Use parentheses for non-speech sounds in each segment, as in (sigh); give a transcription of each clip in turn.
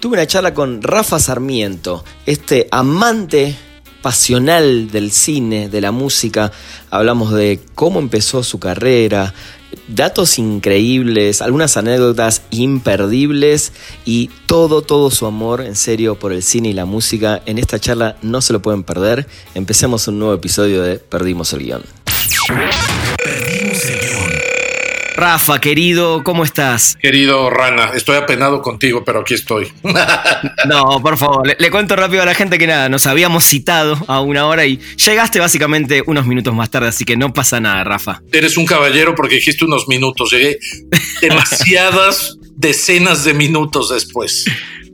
tuve una charla con Rafa Sarmiento, este amante pasional del cine, de la música. Hablamos de cómo empezó su carrera, datos increíbles, algunas anécdotas imperdibles y todo, todo su amor en serio por el cine y la música. En esta charla no se lo pueden perder. Empecemos un nuevo episodio de Perdimos el guion. Rafa, querido, ¿cómo estás? Querido Rana, estoy apenado contigo, pero aquí estoy. (laughs) No, por favor, le, le cuento rápido a la gente que nada, nos habíamos citado a una hora y llegaste básicamente unos minutos más tarde, así que no pasa nada, Rafa. Eres un caballero porque dijiste unos minutos. Llegué (laughs) demasiadas decenas de minutos después.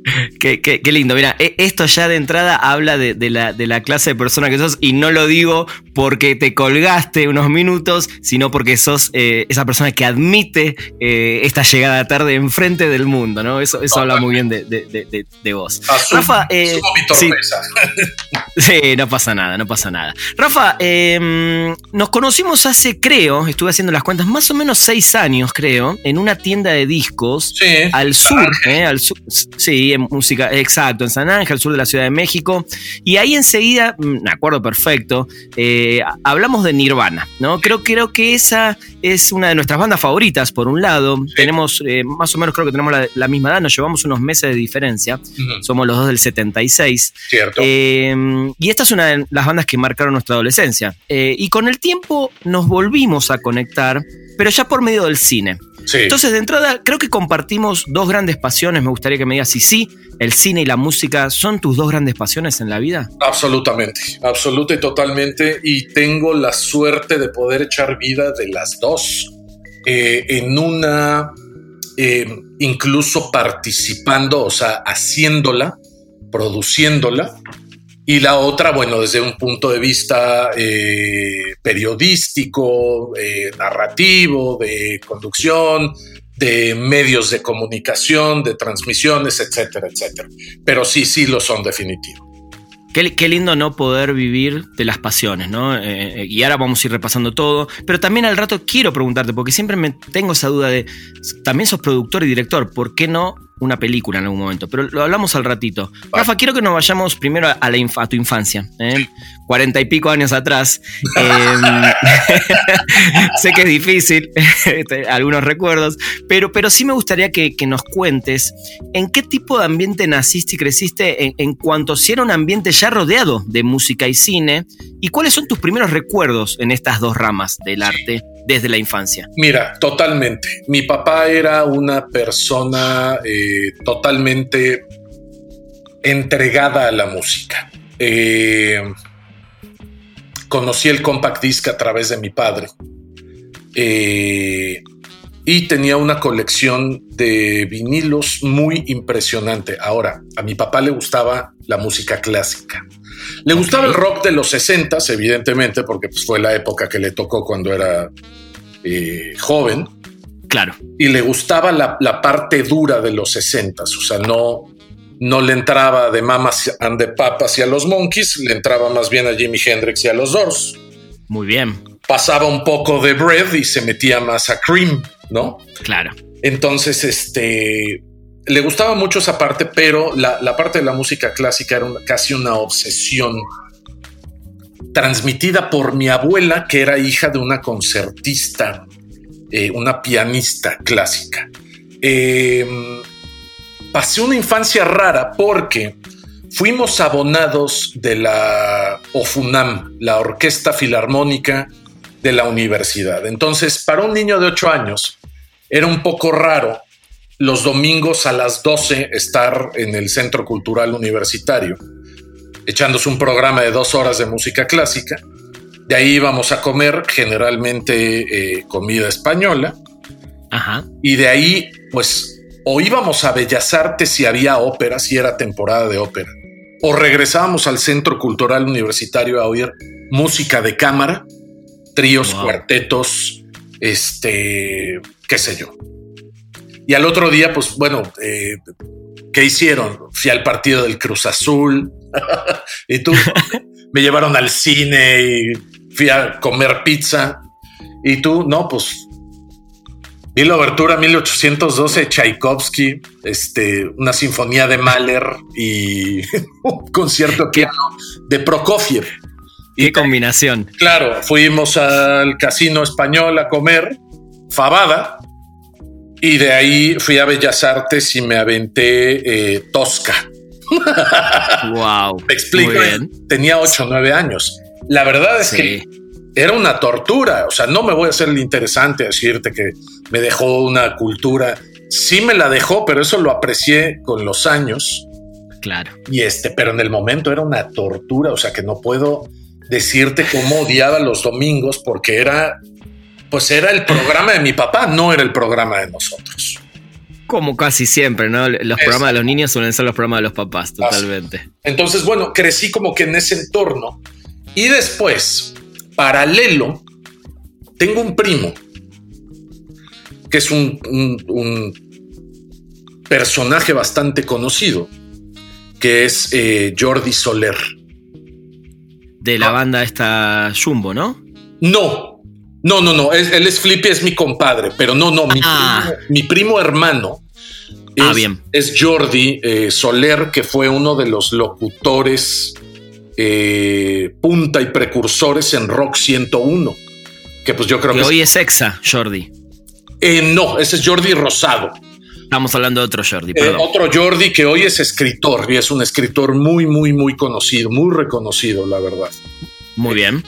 (laughs) Qué, qué- qué lindo. Mira, e- esto ya de entrada habla de, de la, de la clase de persona que sos y no lo digo porque te colgaste unos minutos, sino porque sos eh, esa persona que admite eh, esta llegada tarde enfrente del mundo, ¿no? Eso, eso habla muy bien de, vos. Asumo, Rafa, eh, mi sí. (laughs) Sí, no pasa nada, no pasa nada. Rafa, eh, nos conocimos hace, creo, estuve haciendo las cuentas, más o menos seis años, creo, en una tienda de discos Sí. al sur, eh, al sur, sí, en música, exacto, en San Ángel, sur de la Ciudad de México. Y ahí enseguida, mm, me acuerdo perfecto, eh, hablamos de Nirvana, ¿no? Creo, creo que esa es una de nuestras bandas favoritas, por un lado. Tenemos, eh, más o menos creo que tenemos la, la misma edad, nos llevamos unos meses de diferencia. Somos los dos del 76. Cierto. Eh, y esta es una de las bandas que marcaron nuestra adolescencia. Eh, y con el tiempo nos volvimos a conectar, pero ya por medio del cine. Sí. Entonces, de entrada, creo que compartimos dos grandes pasiones. Me gustaría que me digas si sí, el cine y la música son tus dos grandes pasiones en la vida. Absolutamente, absoluta y totalmente. Y tengo la suerte de poder echar vida de las dos eh, en una, eh, incluso participando, o sea, haciéndola, produciéndola. Y la otra, bueno, desde un punto de vista eh, periodístico, eh, narrativo, de conducción, de medios de comunicación, de transmisiones, etcétera, etcétera. Pero sí, sí lo son definitivo. Qué, qué lindo no poder vivir de las pasiones, ¿no? Eh, y ahora vamos a ir repasando todo. Pero también al rato quiero preguntarte, porque siempre me tengo esa duda de. También sos productor y director, ¿por qué no una película en algún momento? Pero lo hablamos al ratito. Rafa, quiero que nos vayamos primero a, la inf- a tu infancia. ¿eh? Cuarenta y pico años atrás. (laughs) Eh, (laughs) sé que es difícil, (laughs) este, algunos recuerdos, pero, pero sí me gustaría que, que nos cuentes en qué tipo de ambiente naciste y creciste en, en cuanto si era un ambiente ya rodeado de música y cine, y cuáles son tus primeros recuerdos en estas dos ramas del arte desde la infancia. Mira, totalmente. Mi papá era una persona eh, totalmente entregada a la música. Eh, conocí el compact disc a través de mi padre. Eh, y tenía una colección de vinilos muy impresionante. Ahora, a mi papá le gustaba la música clásica. Le gustaba el rock de los 60, evidentemente, porque pues, fue la época que le tocó cuando era eh, joven. Claro, Y le gustaba la, la parte dura de los 60, o sea, no, no le entraba de Mamas and the Papas y a los Monkeys, le entraba más bien a Jimi Hendrix y a los Doors. muy bien, Pasaba un poco de Bread y se metía más a Cream, ¿no? claro. Entonces, este, le gustaba mucho esa parte, pero la, parte de la música clásica era casi una obsesión transmitida por mi abuela, que era hija de una concertista, eh, una pianista clásica. Eh, pasé una infancia rara porque fuimos abonados de la OFUNAM, la Orquesta Filarmónica de la universidad. Entonces, para un niño de 8 años, era un poco raro los domingos a las 12 estar en el Centro Cultural Universitario, echándose un programa de dos horas de música clásica. De ahí íbamos a comer generalmente eh, comida española. Ajá. Y de ahí, pues, o íbamos a Bellas Artes si había ópera, si era temporada de ópera, o regresábamos al Centro Cultural Universitario a oír música de cámara, tríos, cuartetos, este, qué sé yo. Y al otro día, pues bueno, eh, ¿qué hicieron? Fui al partido del Cruz Azul (laughs) y tú me llevaron al cine y fui a comer pizza y tú, no, pues Vi la obertura 1812 Tchaikovsky, este, una sinfonía de Mahler y (laughs) un concierto piano de Prokofiev. Qué combinación. Claro, fuimos al casino español a comer fabada y de ahí fui a Bellas Artes y me aventé eh, Tosca. Wow. Me (laughs) explico. Tenía 8 o 9 años. La verdad es que era una tortura. O sea, no me voy a hacer el interesante a decirte que me dejó una cultura. Sí me la dejó, pero eso lo aprecié con los años. Claro. Y este, pero en el momento era una tortura. O sea, que no puedo decirte cómo odiaba los domingos porque era, pues era el programa de mi papá, no era el programa de nosotros. Como casi siempre, ¿no? Los programas de los niños suelen ser los programas de los papás, totalmente. Entonces, bueno, crecí como que en ese entorno. Y después, paralelo, tengo un primo que es un, personaje bastante conocido, que es eh, Jordi Soler. De la banda esta Jumbo, ¿no? No, no, no, no. él es Flippy, es mi compadre, pero no, no. Mi, ah. primo, hermano ah, es, bien. es Jordi eh, Soler, que fue uno de los locutores eh, punta y precursores en Rock 101. Que pues yo creo que. hoy es Exa, Jordi. Eh, no, ese es Jordi Rosado. Estamos hablando de otro Jordi. Eh, otro Jordi que hoy es escritor y es un escritor muy, muy, muy conocido, muy reconocido, la verdad. Muy bien.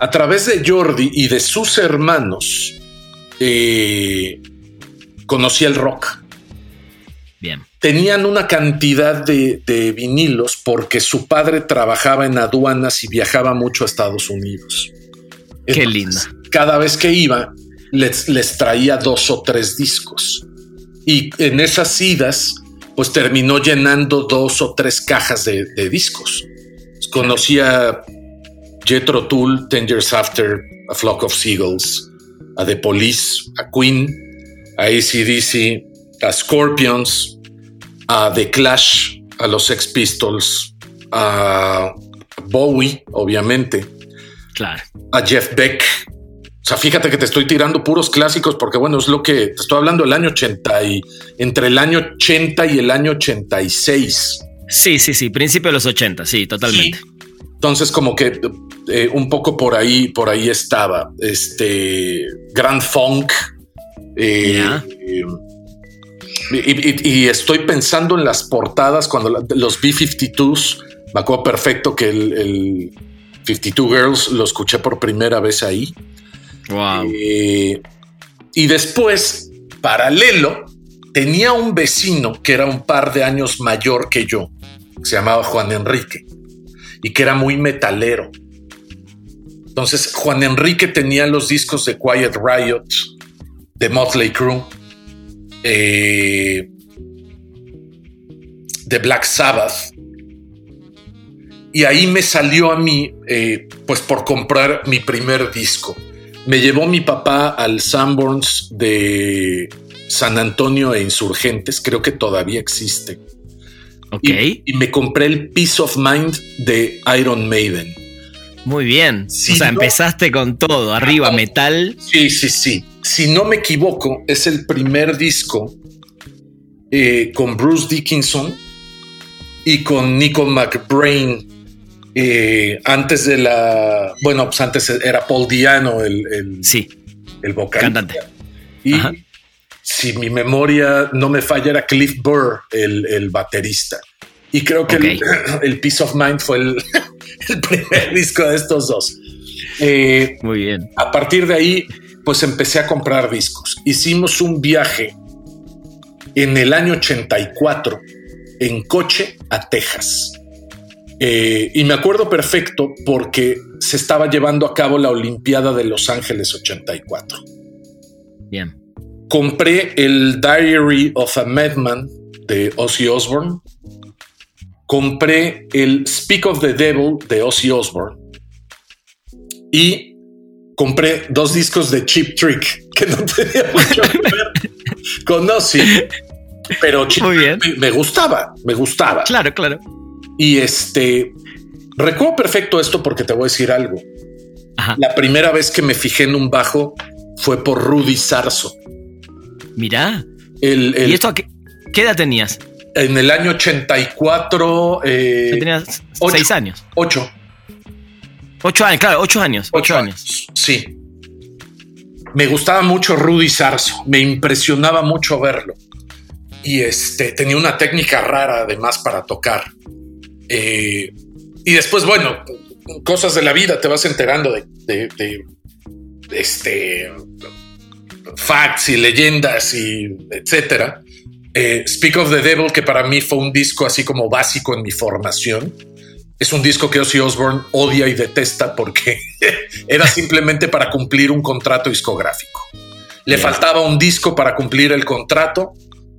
A través de Jordi y de sus hermanos, conocí el rock. Bien tenían una cantidad de, vinilos porque su padre trabajaba en aduanas y viajaba mucho a Estados Unidos. Qué linda. Cada vez que iba, les, les traía dos o tres discos. Y en esas idas, pues terminó llenando dos o tres cajas de, discos. Conocía Jethro Tull, Ten Years After, A Flock of Seagulls, a The Police, a Queen, a ACDC, a Scorpions, a The Clash, a los Sex Pistols, a Bowie, obviamente. Claro. A Jeff Beck. O sea, fíjate que te estoy tirando puros clásicos porque, bueno, es lo que te estoy hablando del año 80 y entre el año 80 y el año 86. Sí, sí, sí, principio de los 80, sí, totalmente. Entonces, como que eh, un poco por ahí, por ahí estaba. Este Grand Funk. Eh, eh y, estoy pensando en las portadas cuando los B-52s, me acuerdo perfecto que el, 52 Girls lo escuché por primera vez ahí. Wow. Y después, paralelo, tenía un vecino que era un par de años mayor que yo, que se llamaba Juan Enrique, y que era muy metalero. Entonces, Juan Enrique tenía los discos de Quiet Riot, de Motley Crue, eh, de Black Sabbath. Y ahí me salió a mí, eh, pues por comprar mi primer disco. Me llevó mi papá al Sanborns de San Antonio e Insurgentes, creo que todavía existe. Okay. Y, me compré el Peace of Mind de Iron Maiden. Muy bien. o sea, empezaste con todo, arriba, metal. Sí, sí, sí si no me equivoco, es el primer disco eh, con Bruce Dickinson y con Nico McBrain. Eh, antes de la. Bueno, pues antes era Paul Diano el, sí. el vocal. Cantante. Y si mi memoria no me falla, era Cliff Burr el, baterista. Y creo que (clears throat) el, Peace of Mind fue el, (laughs) primer (laughs) disco de estos dos. Eh, Muy bien. A partir de ahí pues empecé a comprar discos. Hicimos un viaje en el año 84 en coche a Texas. Eh, y me acuerdo perfecto porque se estaba llevando a cabo la Olimpiada de Los Ángeles 84. Bien. Compré el Diary of a Madman de Ozzy Osbourne compré el Speak of the Devil de Ozzy Osbourne y compré dos discos de Cheap Trick (laughs) que no tenía mucho que ver con Ozzy. Pero Cheap Muy bien. Trick me, me gustaba, me gustaba. Claro, claro. Y este, recuerdo perfecto esto porque te voy a decir algo. Ajá. La primera vez que me fijé en un bajo fue por Rudy Sarso. Mirá. El, el- ¿Y esto a qué, qué edad tenías? En el año 84, eh, tenías ocho. seis años. 8. Ocho años, claro, ocho años. Ocho, años. Sí. Me gustaba mucho Rudy Sarso. Me impresionaba mucho verlo. Y este tenía una técnica rara además para tocar. Eh, y después, bueno, cosas de la vida te vas enterando de, de- de, este facts y leyendas y etcétera. Eh, Speak of the Devil, que para mí fue un disco así como básico en mi formación. Es un disco que Ozzy Osbourne odia y detesta porque (laughs) era simplemente para cumplir un contrato discográfico. Le faltaba un disco para cumplir el contrato,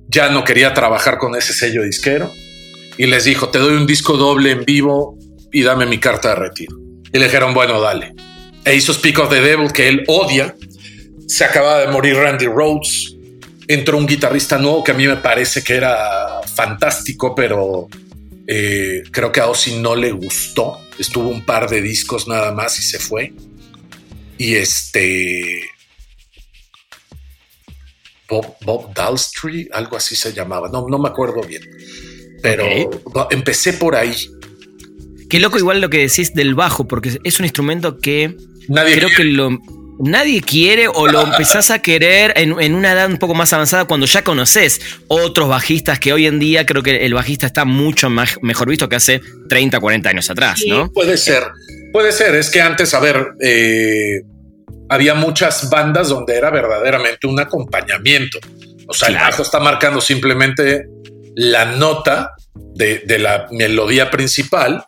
ya no quería trabajar con ese sello disquero y les dijo, te doy un disco doble en vivo y dame mi carta de retiro. Y le dijeron, bueno, dale. E hizo Speak of the Devil, que él odia. Se acaba de morir Randy Rhodes. Entró un guitarrista nuevo que a mí me parece que era fantástico, pero eh, creo que a Ozzy no le gustó. Estuvo un par de discos nada más y se fue. Y este. Bob, Bob Dalstrey, algo así se llamaba. No, no me acuerdo bien. Pero empecé por ahí. Qué loco igual lo que decís del bajo, porque es un instrumento que Nadie creo que lo nadie quiere o lo (laughs) empezás a querer en, en una edad un poco más avanzada cuando ya conoces otros bajistas que hoy en día creo que el bajista está mucho más, mejor visto que hace 30, 40 años atrás, Sí, ¿no? Puede ser, puede ser. Es que antes, a ver, eh, había muchas bandas donde era verdaderamente un acompañamiento. O sea, Claro. el bajo está marcando simplemente la nota de, de la melodía principal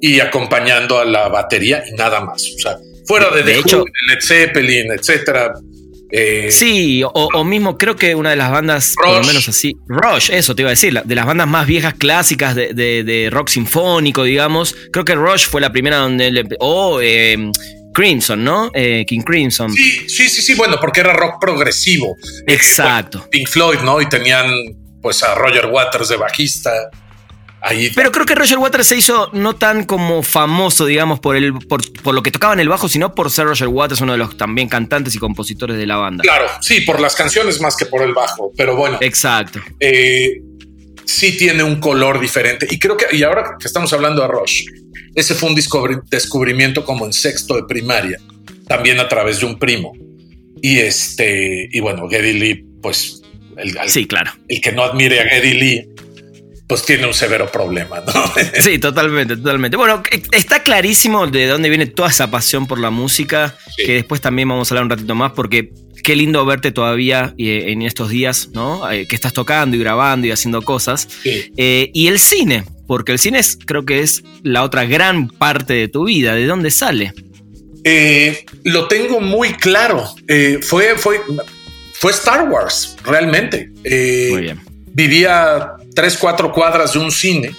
y acompañando a la batería y nada más. O sea, fuera de, De The hecho- Who, Led Zeppelin, etcétera. eh, Sí, o, o mismo creo que una de las bandas, por lo menos así, Rush, eso te iba a decir, de las bandas más viejas clásicas de, de- de rock sinfónico, digamos, creo que Rush fue la primera donde le, o eh, Crimson, ¿no? Eh, King Crimson. Sí, sí, sí, sí, bueno, porque era rock progresivo. Exacto. Pink Floyd, ¿no? Y tenían pues a Roger Waters de bajista. Ahí Pero creo que Roger Waters se hizo no tan como famoso, digamos, por, el, por, por lo que tocaba en el bajo, sino por ser Roger Waters, uno de los también cantantes y compositores de la banda. Claro, sí, por las canciones más que por el bajo, pero bueno, Exacto. eh, sí tiene un color diferente. Y creo que, y ahora que estamos hablando de Rush, ese fue un descubri- descubrimiento como en sexto de primaria, también a través de un primo. Y este, y bueno, Geddy Lee, pues el, al- Sí, claro. el que no admire a Geddy Lee, pues tiene un severo problema, ¿no? (laughs) Sí, totalmente, totalmente. Bueno, e- está clarísimo de dónde viene toda esa pasión por la música, Sí. que después también vamos a hablar un ratito más, porque qué lindo verte todavía eh, en estos días, ¿no? Eh, que estás tocando y grabando y haciendo cosas. Sí. Eh, y el cine, porque el cine es, creo que es la otra gran parte de tu vida. ¿De dónde sale? Eh, lo tengo muy claro. Eh, fue, fue, fue Star Wars, realmente. Muy bien. Vivía tres, cuatro cuadras de un cine.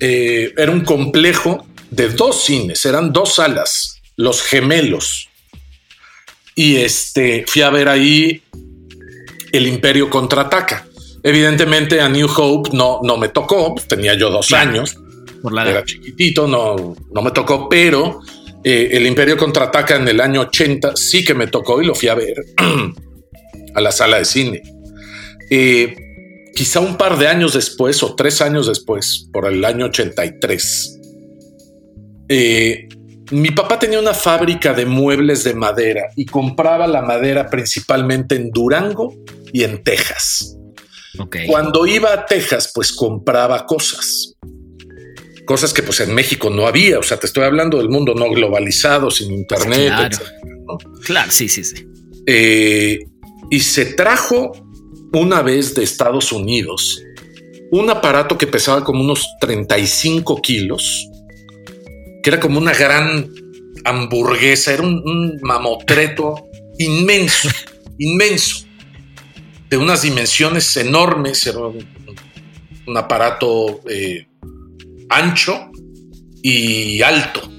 Eh, era un complejo de dos cines, eran dos salas, los gemelos. Y este, fui a ver ahí El Imperio contraataca. Evidentemente a New Hope no, no me tocó, tenía yo dos Claro. años Por la era chiquitito, no, no me tocó, pero eh, el Imperio contraataca en el año 80 sí que me tocó y lo fui a ver (clears throat) a la sala de cine. Eh, quizá un par de años después o tres años después, por el año 83, eh, mi papá tenía una fábrica de muebles de madera y compraba la madera principalmente en Durango y en Texas. Cuando iba a Texas, pues compraba cosas. Cosas que pues en México no había. O sea, te estoy hablando del mundo no globalizado, sin internet. Claro. etcétera, ¿no? Claro, sí, sí, sí. Eh, y se trajo una vez de Estados Unidos un aparato que pesaba como unos 35 kilos, que era como una gran hamburguesa, era un, un mamotreto inmenso, (laughs) inmenso, de unas dimensiones enormes, era un, un aparato eh, ancho y alto.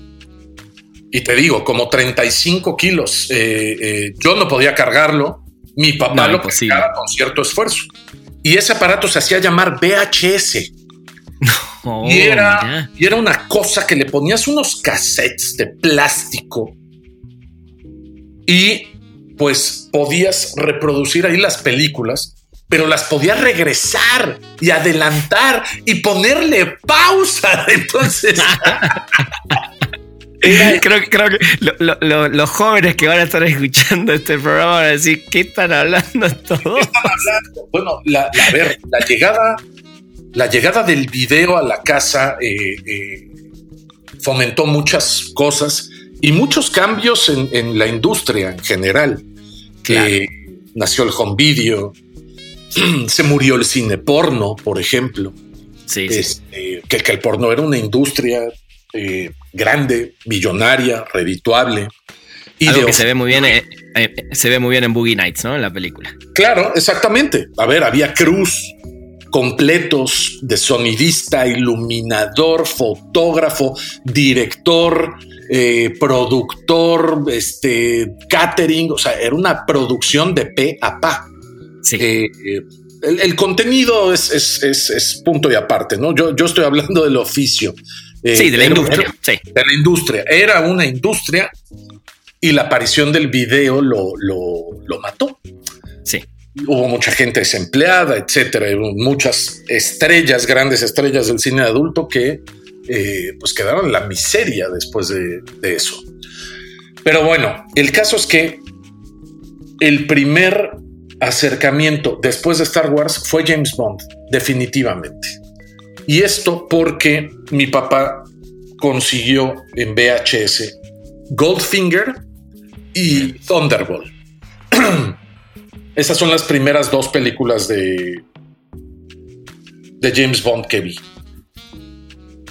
Y te digo, como 35 kilos. Eh, eh, yo no podía cargarlo. Mi papá lo cargaba con cierto esfuerzo. Y ese aparato se hacía llamar VHS. (laughs) y, era, y era una cosa que le ponías unos cassettes de plástico y pues podías reproducir ahí las películas, pero las podías regresar y adelantar y ponerle pausa. (laughs) Entonces... (laughs) creo, (laughs) creo, que los jóvenes que van a estar escuchando este programa van a decir, ¿qué están hablando todos? Bueno, la, ver, la llegada, la llegada del video a la casa eh, eh, fomentó muchas cosas y muchos cambios en, la industria en general. que nació el home video, (clears throat) se murió el cine porno, por ejemplo. Sí, este, Que, que, el porno era una industria eh, grande, millonaria, redituable. Y Algo que se ve muy bien, eh, eh, se ve muy bien en Boogie Nights, ¿no? En la película. Claro, exactamente. A ver, había cruz completos de sonidista, iluminador, fotógrafo, director, productor, este, catering, o sea, era una producción de pe a pa. Sí. el, contenido es, es, punto y aparte, ¿no? Yo, yo estoy hablando del oficio. Eh, sí, de la industria. sí. De la industria. Era una industria y la aparición del video lo, lo, mató. Sí. Hubo mucha gente desempleada, etcétera. Muchas estrellas, grandes estrellas del cine adulto que eh, pues quedaron en la miseria después de, de eso. Pero bueno, el caso es que el primer acercamiento después de Star Wars fue James Bond, definitivamente. Y esto porque mi papá consiguió en VHS Goldfinger y Thunderbolt. (clears throat) Esas son las primeras dos películas de, de James Bond que vi.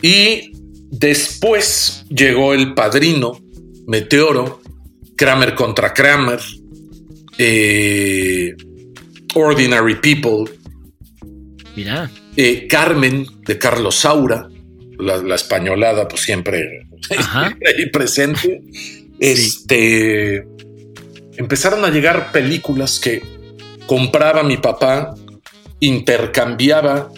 Y después llegó El Padrino, Meteoro, Kramer contra Kramer, eh, Ordinary People. Mira. Eh, Carmen de Carlos Saura, la, españolada, pues siempre, (laughs) ahí presente. Este empezaron a llegar películas que compraba mi papá, intercambiaba,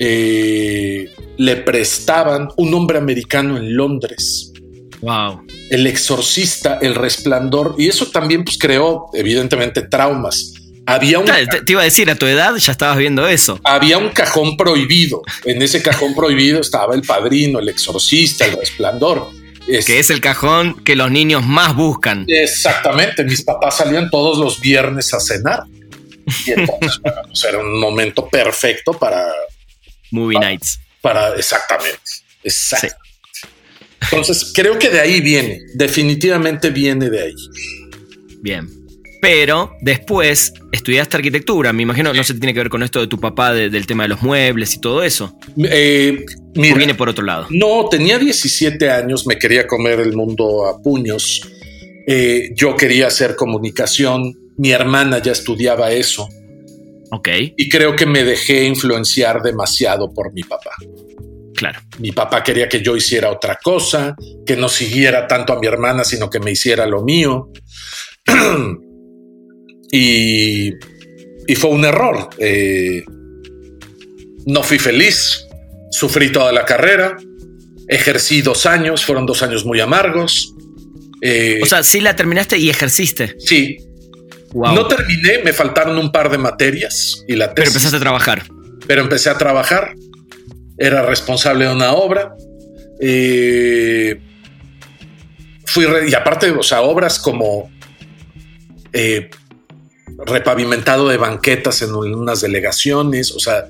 eh, le prestaban un hombre americano en Londres. Wow. El exorcista, el resplandor, y eso también pues, creó, evidentemente, traumas había un. te, iba a decir, a tu edad ya estabas viendo eso. Había un cajón prohibido. En ese cajón prohibido estaba el padrino, el exorcista, el resplandor. que es el cajón que los niños más buscan. Exactamente. Mis papás salían todos los viernes a cenar. Y entonces, (laughs) pues, era un momento perfecto para. Movie nights. Para, exactamente. Exactamente. Entonces, creo que de ahí viene. Definitivamente viene de ahí. Bien. Pero después estudiaste arquitectura, me imagino, no se tiene que ver con esto de tu papá, del tema de los muebles y todo eso. Eh, viene por otro lado? No, tenía 17 años, me quería comer el mundo a puños. Eh, yo quería hacer comunicación, mi hermana ya estudiaba eso. Ok. Y creo que me dejé influenciar demasiado por mi papá. Claro. Mi papá quería que yo hiciera otra cosa, que no siguiera tanto a mi hermana, sino que me hiciera lo mío. (clears throat) Y, fue un error. Eh, no fui feliz, sufrí toda la carrera, ejercí dos años, fueron dos años muy amargos. Eh, o sea, sí la terminaste y ejerciste. Sí. No terminé, me faltaron un par de materias y la Pero empezaste a trabajar. Pero empecé a trabajar, era responsable de una obra. Eh, fui, y aparte, o sea, obras como repavimentado de banquetas en unas delegaciones, o sea,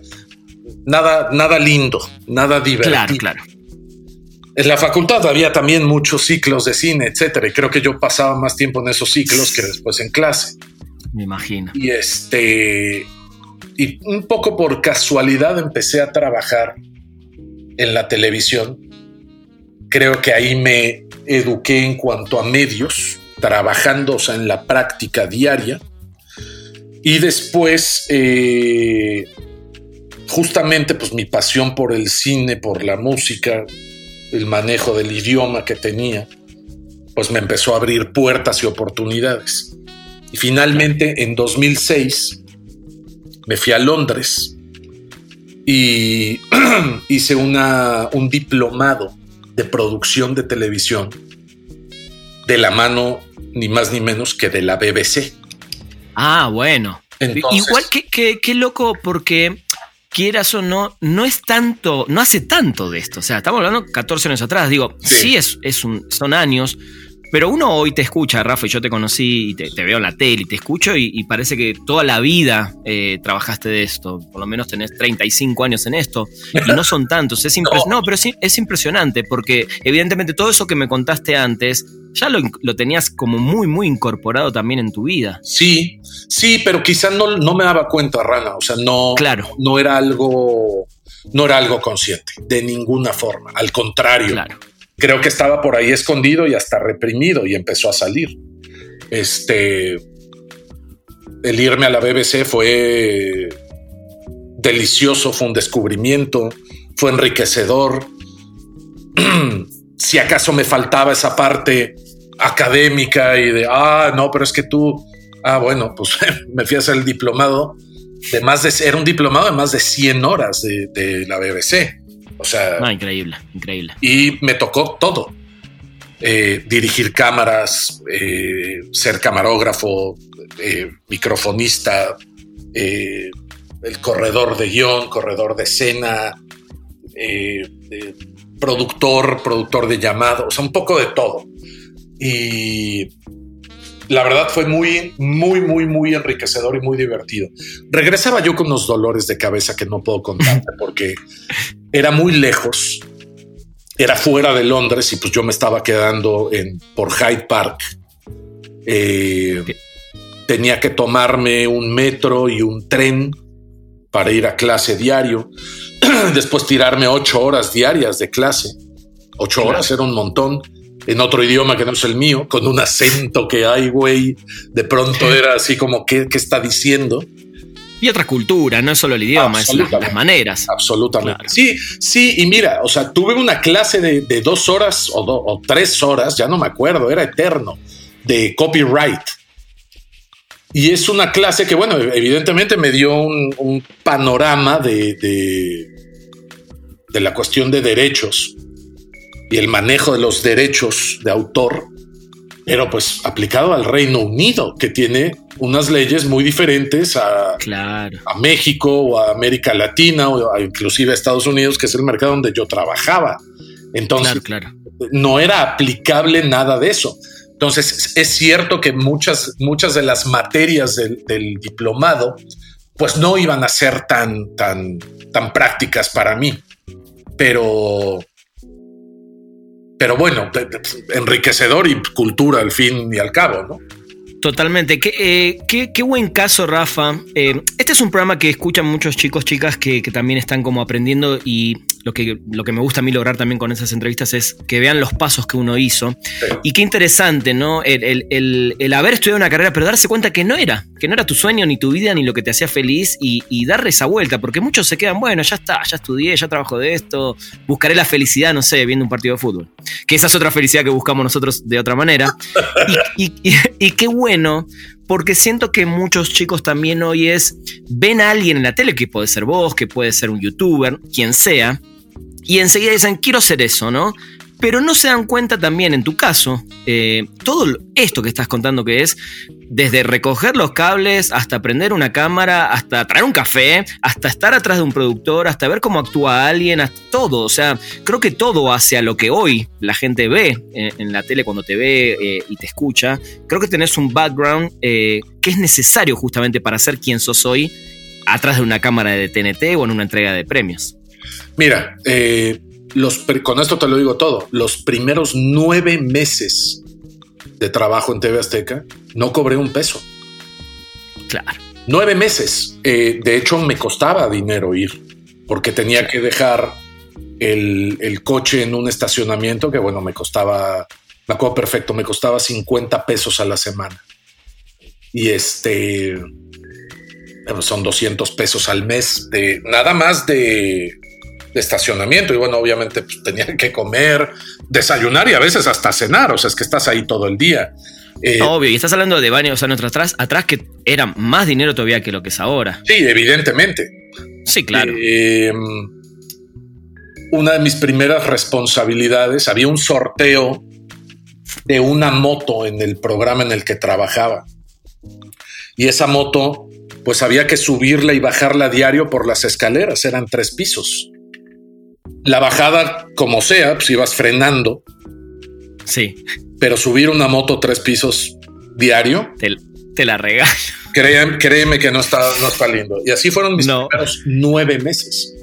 nada, nada lindo, nada divertido. Claro, claro. En la facultad había también muchos ciclos de cine, etcétera, y creo que yo pasaba más tiempo en esos ciclos que después en clase. Me imagino. Y este, y un poco por casualidad empecé a trabajar en la televisión. Creo que ahí me eduqué en cuanto a medios, trabajando, o sea, en la práctica diaria y después, eh, justamente pues mi pasión por el cine, por la música, el manejo del idioma que tenía, pues me empezó a abrir puertas y oportunidades. Y finalmente en 2006 me fui a Londres y (clears throat) hice una, un diplomado de producción de televisión de la mano ni más ni menos que de la BBC. Ah, bueno. Igual que, que, loco porque quieras o no, no es tanto, no hace tanto de esto. O sea, estamos hablando 14 años atrás. Digo, sí, es, es un, son años, pero uno hoy te escucha, Rafa, y yo te conocí y te, veo en la tele y te escucho y, parece que toda la vida eh, trabajaste de esto. Por lo menos tenés 35 años en esto y no son tantos. Es (laughs) no. pero sí, es impresionante porque evidentemente todo eso que me contaste antes ya lo, tenías como muy, muy incorporado también en tu vida. Sí, sí, pero quizás no, no me daba cuenta, Rana. O sea, no, claro. no era algo, no era algo consciente de ninguna forma. Al contrario. Claro creo que estaba por ahí escondido y hasta reprimido y empezó a salir. Este, el irme a la BBC fue delicioso, fue un descubrimiento, fue enriquecedor. (clears throat) si acaso me faltaba esa parte académica y de, ah, no, pero es que tú, ah, bueno, pues (laughs) me fui a hacer el diplomado de más de, era un diplomado de más de 100 horas de, de la BBC. O sea. increíble, increíble. Y me tocó todo. Eh, dirigir cámaras, eh, ser camarógrafo, eh, microfonista, el corredor de guion, corredor de escena, productor, productor de llamado, o sea, un poco de todo. Y la verdad fue muy, muy, muy, muy enriquecedor y muy divertido. Regresaba yo con unos dolores de cabeza que no puedo contarte (laughs) porque era muy lejos, era fuera de Londres y pues yo me estaba quedando en, por Hyde Park. Eh, tenía que tomarme un metro y un tren para ir a clase diario. (clears throat) Después tirarme ocho horas diarias de clase. Ocho horas era un montón en otro idioma que no es el mío, con un acento que hay, güey. De pronto era así como, ¿qué, está diciendo? Y otra cultura, no es solo el idioma, es las, maneras. Absolutamente. Sí, sí, y mira, o sea, tuve una clase de, dos horas o, tres horas, ya no me acuerdo, era eterno, de copyright. Y es una clase que, bueno, evidentemente me dio un, panorama de, de la cuestión de derechos y el manejo de los derechos de autor, pero pues aplicado al Reino Unido, que tiene unas leyes muy diferentes a, a México o a América Latina o inclusive a Estados Unidos, que es el mercado donde yo trabajaba. Entonces, no era aplicable nada de eso. Entonces, es cierto que muchas, muchas de las materias del, del diplomado, pues no iban a ser tan, tan, tan prácticas para mí. Pero, pero bueno, enriquecedor y cultura al fin y al cabo, ¿no? Totalmente. Qué, eh, qué, buen caso, Rafa. Eh, este es un programa que escuchan muchos chicos, chicas que, que, también están como aprendiendo y lo que, lo que me gusta a mí lograr también con esas entrevistas es que vean los pasos que uno hizo. Y qué interesante, ¿no? El, haber estudiado una carrera, pero darse cuenta que no era, que no era tu sueño, ni tu vida, ni lo que te hacía feliz, y, y darle esa vuelta, porque muchos se quedan, bueno, ya está, ya estudié, ya trabajo de esto, buscaré la felicidad, no sé, viendo un partido de fútbol. Que esa es otra felicidad que buscamos nosotros de otra manera. y, y qué bueno porque siento que muchos chicos también hoy es, ven a alguien en la tele, que puede ser vos, que puede ser un youtuber, quien sea, y enseguida dicen, quiero hacer eso, ¿no? Pero no se dan cuenta también, en tu caso, eh, todo esto que estás contando que es, desde recoger los cables hasta prender una cámara, hasta traer un café, hasta estar atrás de un productor, hasta ver cómo actúa alguien, hasta todo. O sea, creo que todo hace a lo que hoy la gente ve en, la tele cuando te ve eh, y te escucha. Creo que tenés un background eh, que es necesario justamente para ser quien sos hoy atrás de una cámara de TNT o en una entrega de premios. Mira, eh, los, con esto te lo digo todo, los primeros nueve meses de trabajo en TV Azteca no cobré un peso. Claro. Nueve meses. Eh, de hecho, me costaba dinero ir porque tenía que dejar el, el, coche en un estacionamiento que, bueno, me costaba, me acuerdo perfecto, me costaba 50 pesos a la semana. Y este, son 200 pesos al mes de nada más de, estacionamiento. Y bueno, obviamente pues, tenía que comer, desayunar y a veces hasta cenar. O sea, es que estás ahí todo el día. Eh, Obvio, y estás hablando de varios años atrás, atrás que era más dinero todavía que lo que es ahora. Sí, evidentemente. Sí, claro. Eh, una de mis primeras responsabilidades, había un sorteo de una moto en el programa en el que trabajaba. Y esa moto, pues había que subirla y bajarla diario por las escaleras, eran tres pisos. La bajada, como sea, pues ibas frenando. Sí. Pero subir una moto tres pisos diario. Te, la regalo. Créeme, que no está, no está lindo. Y así fueron mis primeros nueve meses.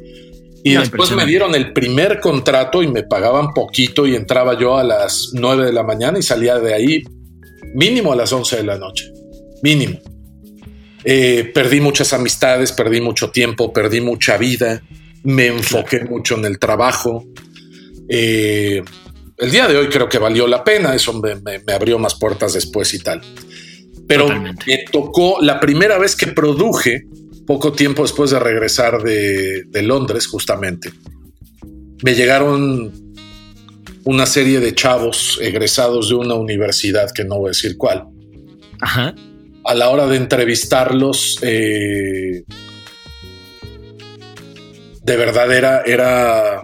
Y después me dieron el primer contrato y me pagaban poquito y entraba yo a las 9 de la mañana y salía de ahí mínimo a las 11 de la noche. Mínimo. Eh, perdí muchas amistades, perdí mucho tiempo, perdí mucha vida, me enfoqué mucho en el trabajo. Eh, el día de hoy creo que valió la pena, eso me, abrió más puertas después y tal. Pero me tocó la primera vez que produje poco tiempo después de regresar de, Londres, justamente, me llegaron una serie de chavos egresados de una universidad, que no voy a decir cuál. Ajá. A la hora de entrevistarlos, eh, de verdad era, era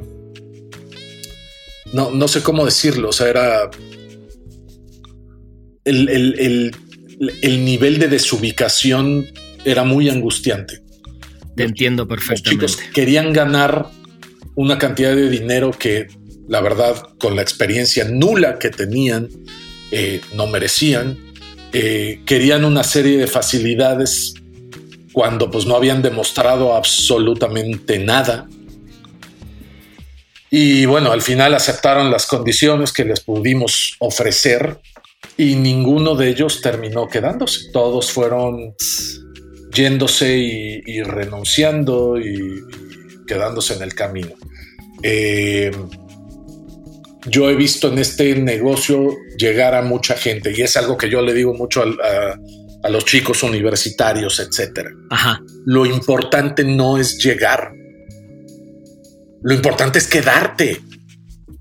no, no sé cómo decirlo, o sea, era el, el nivel de desubicación era muy angustiante. Te entiendo perfectamente. Los chicos querían ganar una cantidad de dinero que, la verdad, con la experiencia nula que tenían, eh, no merecían. Eh, querían una serie de facilidades cuando pues no habían demostrado absolutamente nada. Y bueno, al final aceptaron las condiciones que les pudimos ofrecer y ninguno de ellos terminó quedándose. Todos fueron yéndose y, renunciando y, quedándose en el camino. Eh, yo he visto en este negocio llegar a mucha gente y es algo que yo le digo mucho a, los chicos universitarios, etcétera. Lo importante no es llegar. Lo importante es quedarte.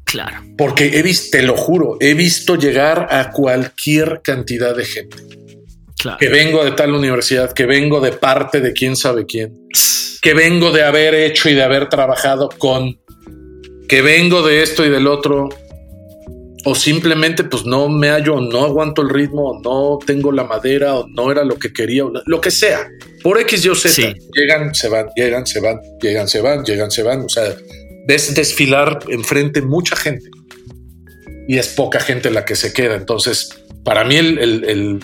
Claro. Porque he visto, te lo juro, he visto llegar a cualquier cantidad de gente que vengo de tal universidad, que vengo de parte de quién sabe quién, que vengo de haber hecho y de haber trabajado con, que vengo de esto y del otro, o simplemente pues no me hallo, no aguanto el ritmo, no tengo la madera, o no era lo que quería, lo que sea. Por X yo Z, llegan, se van, llegan, se van, llegan, se van, llegan, se van. O sea, ves desfilar enfrente mucha gente y es poca gente la que se queda. Entonces, para mí el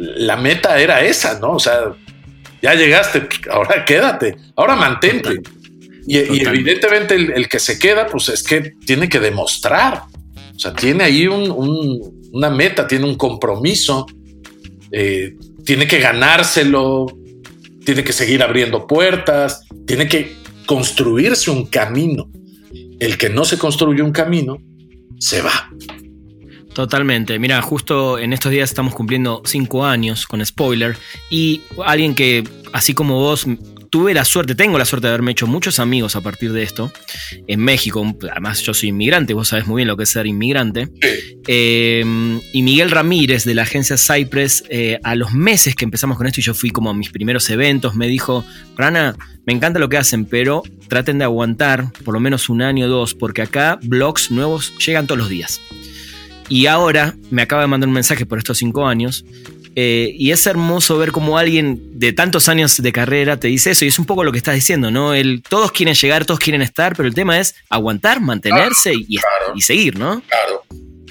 la meta era esa, ¿no? O sea, ya llegaste, ahora quédate, ahora mantente. Y, evidentemente el, que se queda, pues es que tiene que demostrar. O sea, tiene ahí una meta, tiene un compromiso, eh, tiene que ganárselo, tiene que seguir abriendo puertas, tiene que construirse un camino. El que no se construye un camino, se va. Totalmente. Mira, justo en estos días estamos cumpliendo cinco años con Spoiler y alguien que, así como vos, tuve la suerte, tengo la suerte de haberme hecho muchos amigos a partir de esto en México. Además, yo soy inmigrante, vos sabés muy bien lo que es ser inmigrante. Eh, y Miguel Ramírez de la agencia Cypress, eh, a los meses que empezamos con esto y yo fui como a mis primeros eventos, me dijo, Rana, me encanta lo que hacen, pero traten de aguantar por lo menos un año o dos, porque acá blogs nuevos llegan todos los días. Y ahora me acaba de mandar un mensaje por estos cinco años. Eh, y es hermoso ver cómo alguien de tantos años de carrera te dice eso. Y es un poco lo que estás diciendo, ¿no? El, todos quieren llegar, todos quieren estar, pero el tema es aguantar, mantenerse y, y, seguir, ¿no? Claro.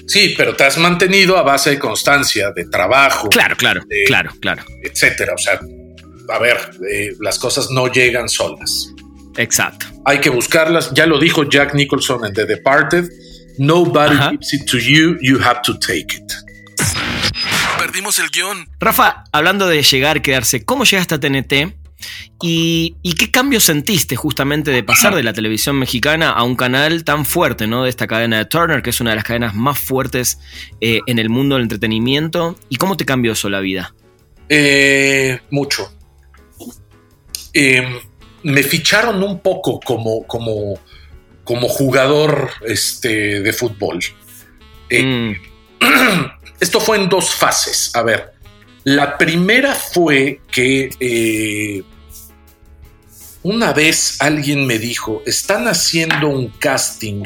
Sí, pero te has mantenido a base de constancia, de trabajo. Claro, claro, claro, claro. Etcétera. O sea, a ver, eh, las cosas no llegan solas. Exacto. Hay que buscarlas. Ya lo dijo Jack Nicholson en The Departed Nobody gives it to you, you have to take it. Perdimos el guion. Rafa, hablando de llegar, quedarse, ¿cómo llegaste a TNT? ¿Y, qué cambio sentiste justamente de pasar de la televisión mexicana a un canal tan fuerte, ¿no? De esta cadena de Turner, que es una de las cadenas más fuertes eh, en el mundo del entretenimiento. ¿Y cómo te cambió eso la vida? Eh, mucho. em, me ficharon un poco como, como, como jugador este, de fútbol. Eh, mm. (clears throat) (clears throat) Esto fue en dos fases. A ver, la primera fue que eh, una vez alguien me dijo, están haciendo un casting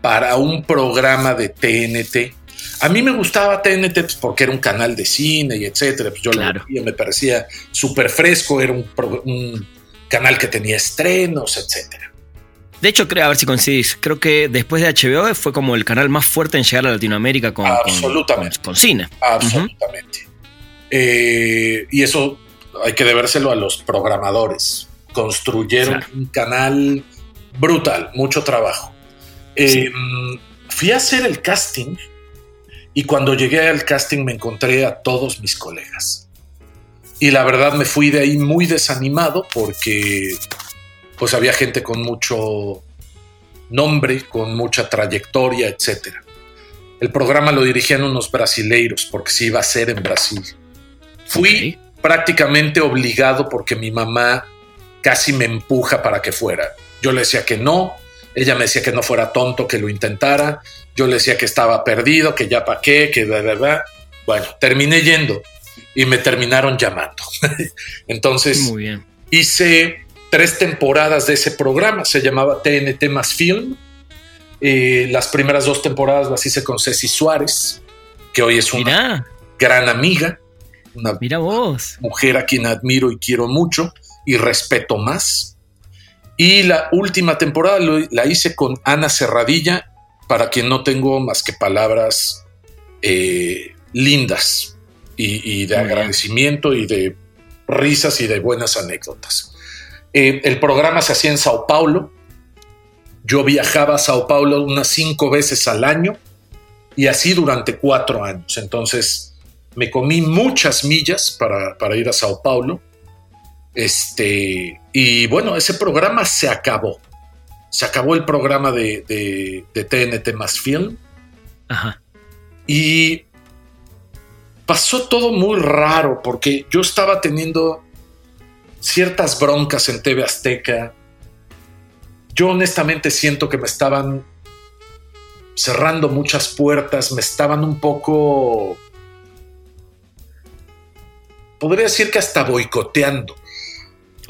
para un programa de TNT. A mí me gustaba TNT pues, porque era un canal de cine y etcétera. Pues yo lo veía, me parecía súper fresco, era un, canal que tenía estrenos, etcétera. De hecho, creo, a ver si coincidís, creo que después de HBO fue como el canal más fuerte en llegar a Latinoamérica con, Absolutamente. con, cine. Absolutamente. Eh, y eso hay que debérselo a los programadores. Construyeron un canal brutal, mucho trabajo. Eh, fui a hacer el casting y cuando llegué al casting me encontré a todos mis colegas. Y la verdad me fui de ahí muy desanimado porque pues había gente con mucho nombre, con mucha trayectoria, etc. El programa lo dirigían unos brasileiros porque se iba a hacer en Brasil. Fui prácticamente obligado porque mi mamá casi me empuja para que fuera. Yo le decía que no, ella me decía que no fuera tonto, que lo intentara, yo le decía que estaba perdido, que ya pa' qué, que bla, bla, Bueno, terminé yendo y me terminaron llamando. (laughs) Entonces, hice tres temporadas de ese programa, se llamaba TNT más Film. Eh, las primeras dos temporadas las hice con Ceci Suárez, que hoy es una gran amiga una Mira vos. mujer a quien admiro y quiero mucho y respeto más. Y la última temporada la hice con Ana Cerradilla, para quien no tengo más que palabras eh, lindas y, de agradecimiento y de risas y de buenas anécdotas. Eh, el programa se hacía en Sao Paulo. Yo viajaba a Sao Paulo unas cinco veces al año y así durante cuatro años. Entonces, me comí muchas millas para, ir a Sao Paulo. Este, y bueno, ese programa se acabó. Se acabó el programa de, TNT más Film. Ajá. Y pasó todo muy raro porque yo estaba teniendo ciertas broncas en TV Azteca. Yo honestamente siento que me estaban cerrando muchas puertas, me estaban un poco podría decir que hasta boicoteando.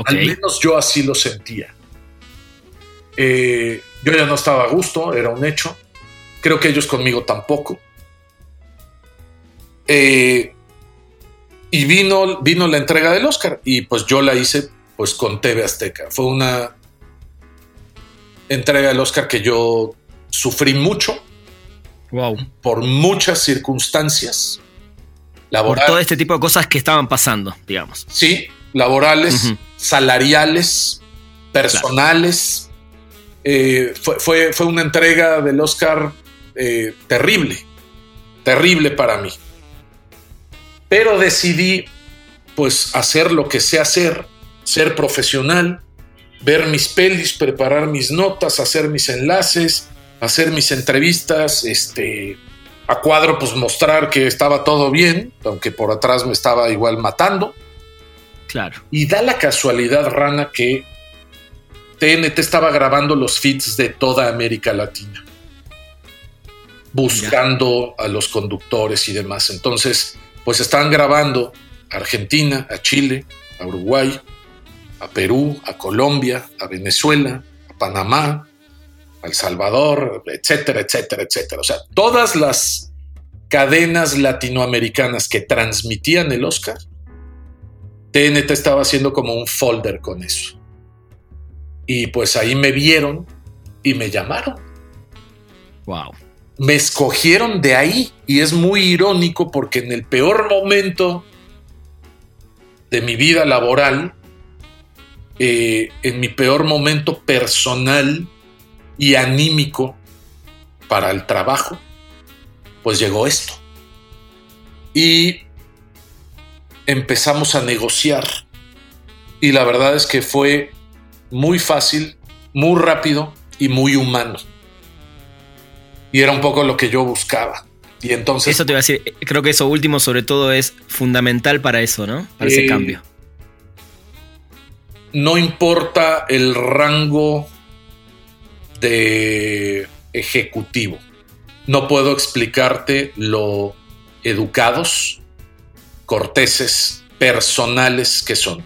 Al menos yo así lo sentía. Eh, yo ya no estaba a gusto, era un hecho. Creo que ellos conmigo tampoco. Eh, y vino, vino la entrega del Oscar y pues yo la hice pues con TV Azteca. Fue una entrega del Oscar que yo sufrí mucho. Wow. Por muchas circunstancias. Por todo este tipo de cosas que estaban pasando, digamos. Sí, laborales, salariales, personales. Eh, fue, fue, una entrega del Oscar eh, terrible, terrible para mí. Pero decidí pues hacer lo que sé hacer, ser profesional, ver mis pelis, preparar mis notas, hacer mis enlaces, hacer mis entrevistas, este, a cuadro pues mostrar que estaba todo bien, aunque por atrás me estaba igual matando. Claro. Y da la casualidad, Rana, que TNT estaba grabando los feeds de toda América Latina, buscando a los conductores y demás. Entonces, pues estaban grabando a Argentina, a Chile, a Uruguay, a Perú, a Colombia, a Venezuela, a Panamá, el Salvador, etcétera, etcétera, etcétera. O sea, todas las cadenas latinoamericanas que transmitían el Oscar, TNT estaba haciendo como un folder con eso. Y pues ahí me vieron y me llamaron. Wow. Me escogieron de ahí y es muy irónico porque en el peor momento de mi vida laboral, eh, en mi peor momento personal, y anímico para el trabajo, pues llegó esto. Y empezamos a negociar. Y la verdad es que fue muy fácil, muy rápido y muy humano. Y era un poco lo que yo buscaba. Y entonces. Eso te iba a decir, creo que eso último, sobre todo, es fundamental para eso, ¿no? Para ese eh, cambio. no importa el rango de ejecutivo. No puedo explicarte lo educados, corteses, personales que son.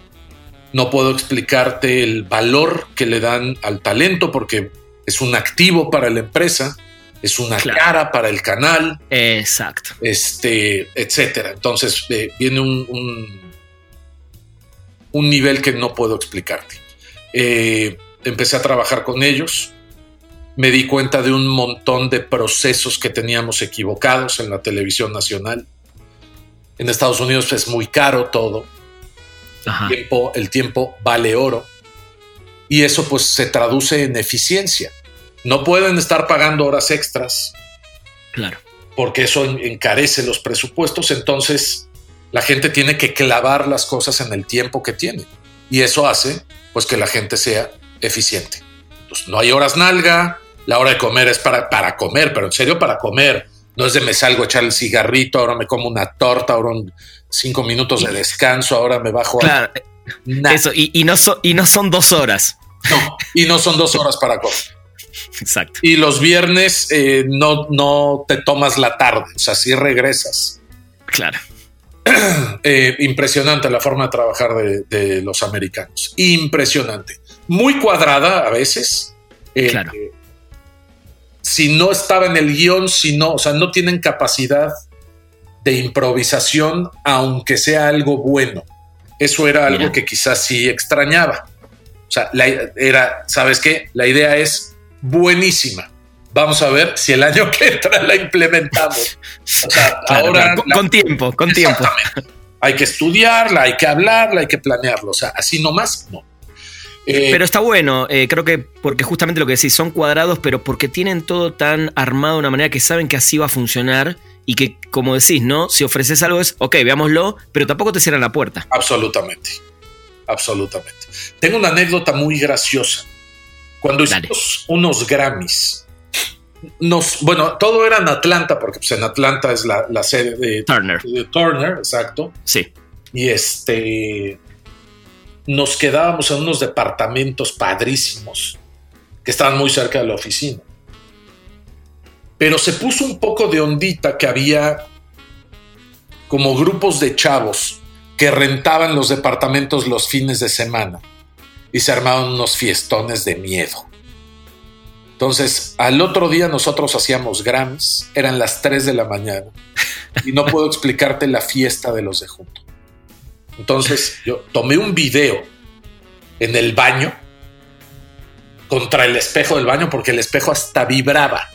No puedo explicarte el valor que le dan al talento porque es un activo para la empresa, es una cara para el canal. Exacto. Este, etcétera. Entonces eh, viene un, un, nivel que no puedo explicarte. Eh, empecé a trabajar con ellos. Me di cuenta de un montón de procesos que teníamos equivocados en la televisión nacional. En Estados Unidos es muy caro todo. El tiempo, el tiempo vale oro. Y eso pues se traduce en eficiencia. No pueden estar pagando horas extras. Claro. Porque eso encarece los presupuestos. Entonces la gente tiene que clavar las cosas en el tiempo que tiene. Y eso hace pues que la gente sea eficiente. Pues no hay horas nalga. La hora de comer es para, para comer, pero en serio para comer. No es de me salgo a echar el cigarrito, ahora me como una torta, ahora cinco minutos de descanso, ahora me bajo claro, Eso, y, no y no son dos horas. No, y no son dos horas para comer. (laughs) Exacto. Y los viernes eh, no, no te tomas la tarde, o sea, sí regresas. Claro. (clears throat) Eh, impresionante la forma de trabajar de, los americanos. Impresionante. Muy cuadrada a veces. Eh, claro. si no estaba en el guion, si no, o sea, no tienen capacidad de improvisación, aunque sea algo bueno. Eso era algo que quizás sí extrañaba. O sea, era, ¿sabes qué? La idea es buenísima. Vamos a ver si el año que entra la implementamos. O sea, (laughs) ahora. Con, tiempo, con tiempo. Hay que estudiarla, hay que hablarla, hay que planearlo. O sea, así nomás, no. Eh, pero está bueno, eh, creo que porque justamente lo que decís, son cuadrados, pero porque tienen todo tan armado de una manera que saben que así va a funcionar y que, como decís, ¿no? Si ofreces algo es, ok, veámoslo, pero tampoco te cierran la puerta. Absolutamente, absolutamente. Tengo una anécdota muy graciosa. Cuando hicimos unos Grammys, nos, bueno, todo era en Atlanta, porque pues, en Atlanta es la, sede de Turner. De Turner, exacto. Sí. Y este, nos quedábamos en unos departamentos padrísimos que estaban muy cerca de la oficina. Pero se puso un poco de ondita que había como grupos de chavos que rentaban los departamentos los fines de semana y se armaban unos fiestones de miedo. Entonces, al otro día nosotros hacíamos Grams, eran las 3 de la mañana y no puedo explicarte la fiesta de los de junto. Entonces, yo tomé un video en el baño contra el espejo del baño porque el espejo hasta vibraba.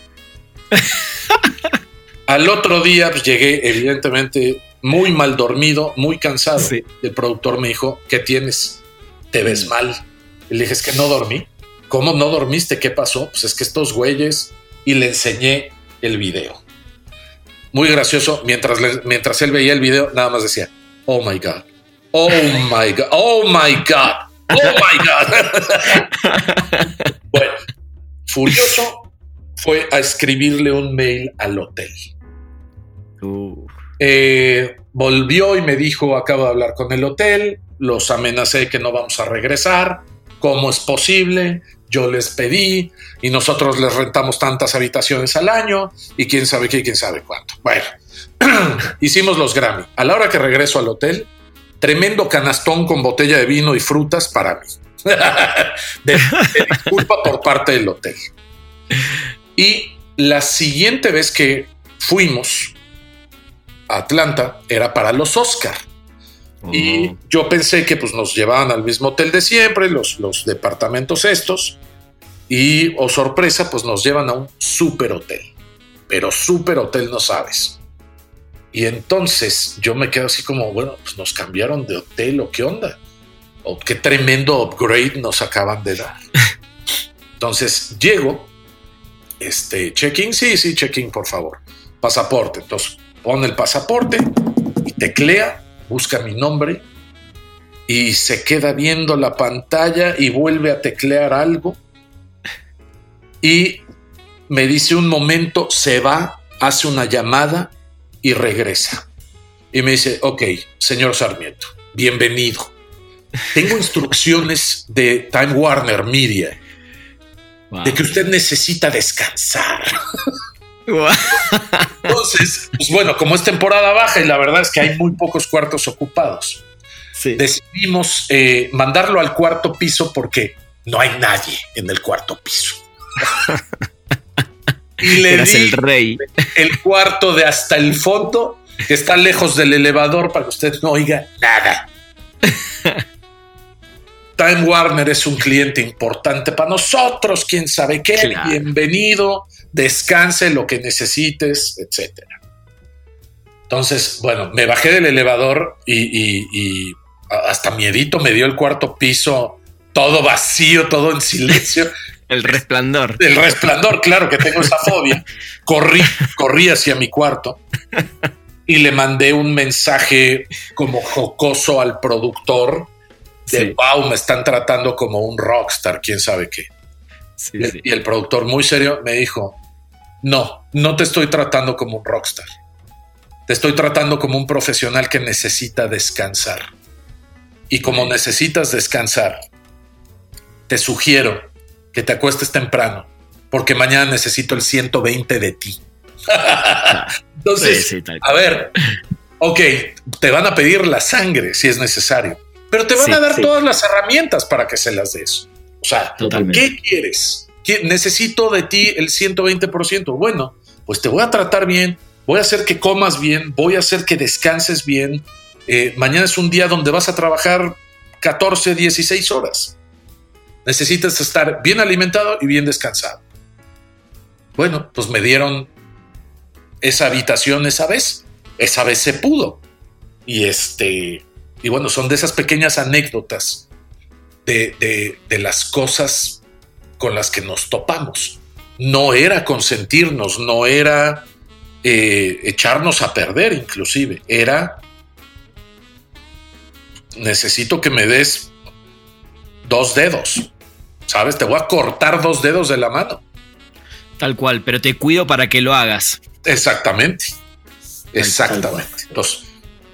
Al otro día pues, llegué evidentemente muy mal dormido, muy cansado. El productor me dijo, ¿qué tienes? Te ves mal. Y le dije, es que no dormí. ¿Cómo no dormiste? ¿Qué pasó? Pues es que estos güeyes. Y le enseñé el video. Muy gracioso. Mientras, mientras él veía el video, nada más decía, oh my God. Oh my God. Oh my God. Oh my God. (laughs) bueno, furioso fue a escribirle un mail al hotel. Eh, volvió y me dijo, acabo de hablar con el hotel, los amenacé que no vamos a regresar, ¿Cómo es posible? Yo les pedí y nosotros les rentamos tantas habitaciones al año y quién sabe qué y quién sabe cuánto. Bueno, (clears throat) hicimos los Grammy. A la hora que regreso al hotel, tremendo canastón con botella de vino y frutas para mí. (laughs) de, disculpa por parte del hotel. Y la siguiente vez que fuimos a Atlanta era para los Oscar. Y yo pensé que pues, nos llevaban al mismo hotel de siempre, los, los departamentos estos, y, oh sorpresa, pues nos llevan a un super hotel. Pero super hotel no sabes. Y entonces yo me quedo así como, bueno, pues nos cambiaron de hotel o qué onda. O qué tremendo upgrade nos acaban de dar. (laughs) Entonces llego, este, check-in, sí, sí, check-in, por favor. Pasaporte. Entonces pone el pasaporte y teclea busca mi nombre y se queda viendo la pantalla y vuelve a teclear algo y me dice un momento, se va, hace una llamada y regresa. Y me dice, ok, señor Sarmiento, bienvenido. tengo instrucciones de Time Warner Media de que usted necesita descansar. (laughs) (laughs) Entonces, pues bueno, como es temporada baja y la verdad es que hay muy pocos cuartos ocupados, decidimos eh, mandarlo al cuarto piso porque no hay nadie en el cuarto piso. (laughs) y le di el rey. El cuarto de hasta el fondo, que está lejos del elevador para que usted no oiga nada. (laughs) Time Warner es un cliente importante para nosotros, quién sabe qué, bienvenido, descanse lo que necesites, etcétera. Entonces, bueno, me bajé del elevador y, hasta miedito me dio el cuarto piso, todo vacío, todo en silencio. (laughs) El resplandor. El resplandor, claro que tengo esa fobia. Corrí, corrí hacia mi cuarto y le mandé un mensaje como jocoso al productor de wow, me están tratando como un rockstar, quién sabe qué. Y, el, productor muy serio me dijo, no, no te estoy tratando como un rockstar. Te estoy tratando como un profesional que necesita descansar. Y como necesitas descansar, te sugiero que te acuestes temprano, porque mañana necesito el 120 de ti. (laughs) Entonces, a ver, ok, te van a pedir la sangre si es necesario pero te van a dar todas las herramientas para que se las des. O sea, ¿qué quieres? Necesito de ti el 120%. Bueno, pues te voy a tratar bien, voy a hacer que comas bien, voy a hacer que descanses bien. Eh, mañana es un día donde vas a trabajar 14, 16 horas. Necesitas estar bien alimentado y bien descansado. Bueno, pues me dieron esa habitación esa vez. Esa vez se pudo. Y este, y bueno, son de esas pequeñas anécdotas de, las cosas con las que nos topamos. No era consentirnos, no era eh, echarnos a perder inclusive, era necesito que me des dos dedos, ¿sabes? Te voy a cortar dos dedos de la mano. Tal cual, pero te cuido para que lo hagas. Exactamente, exactamente. Entonces,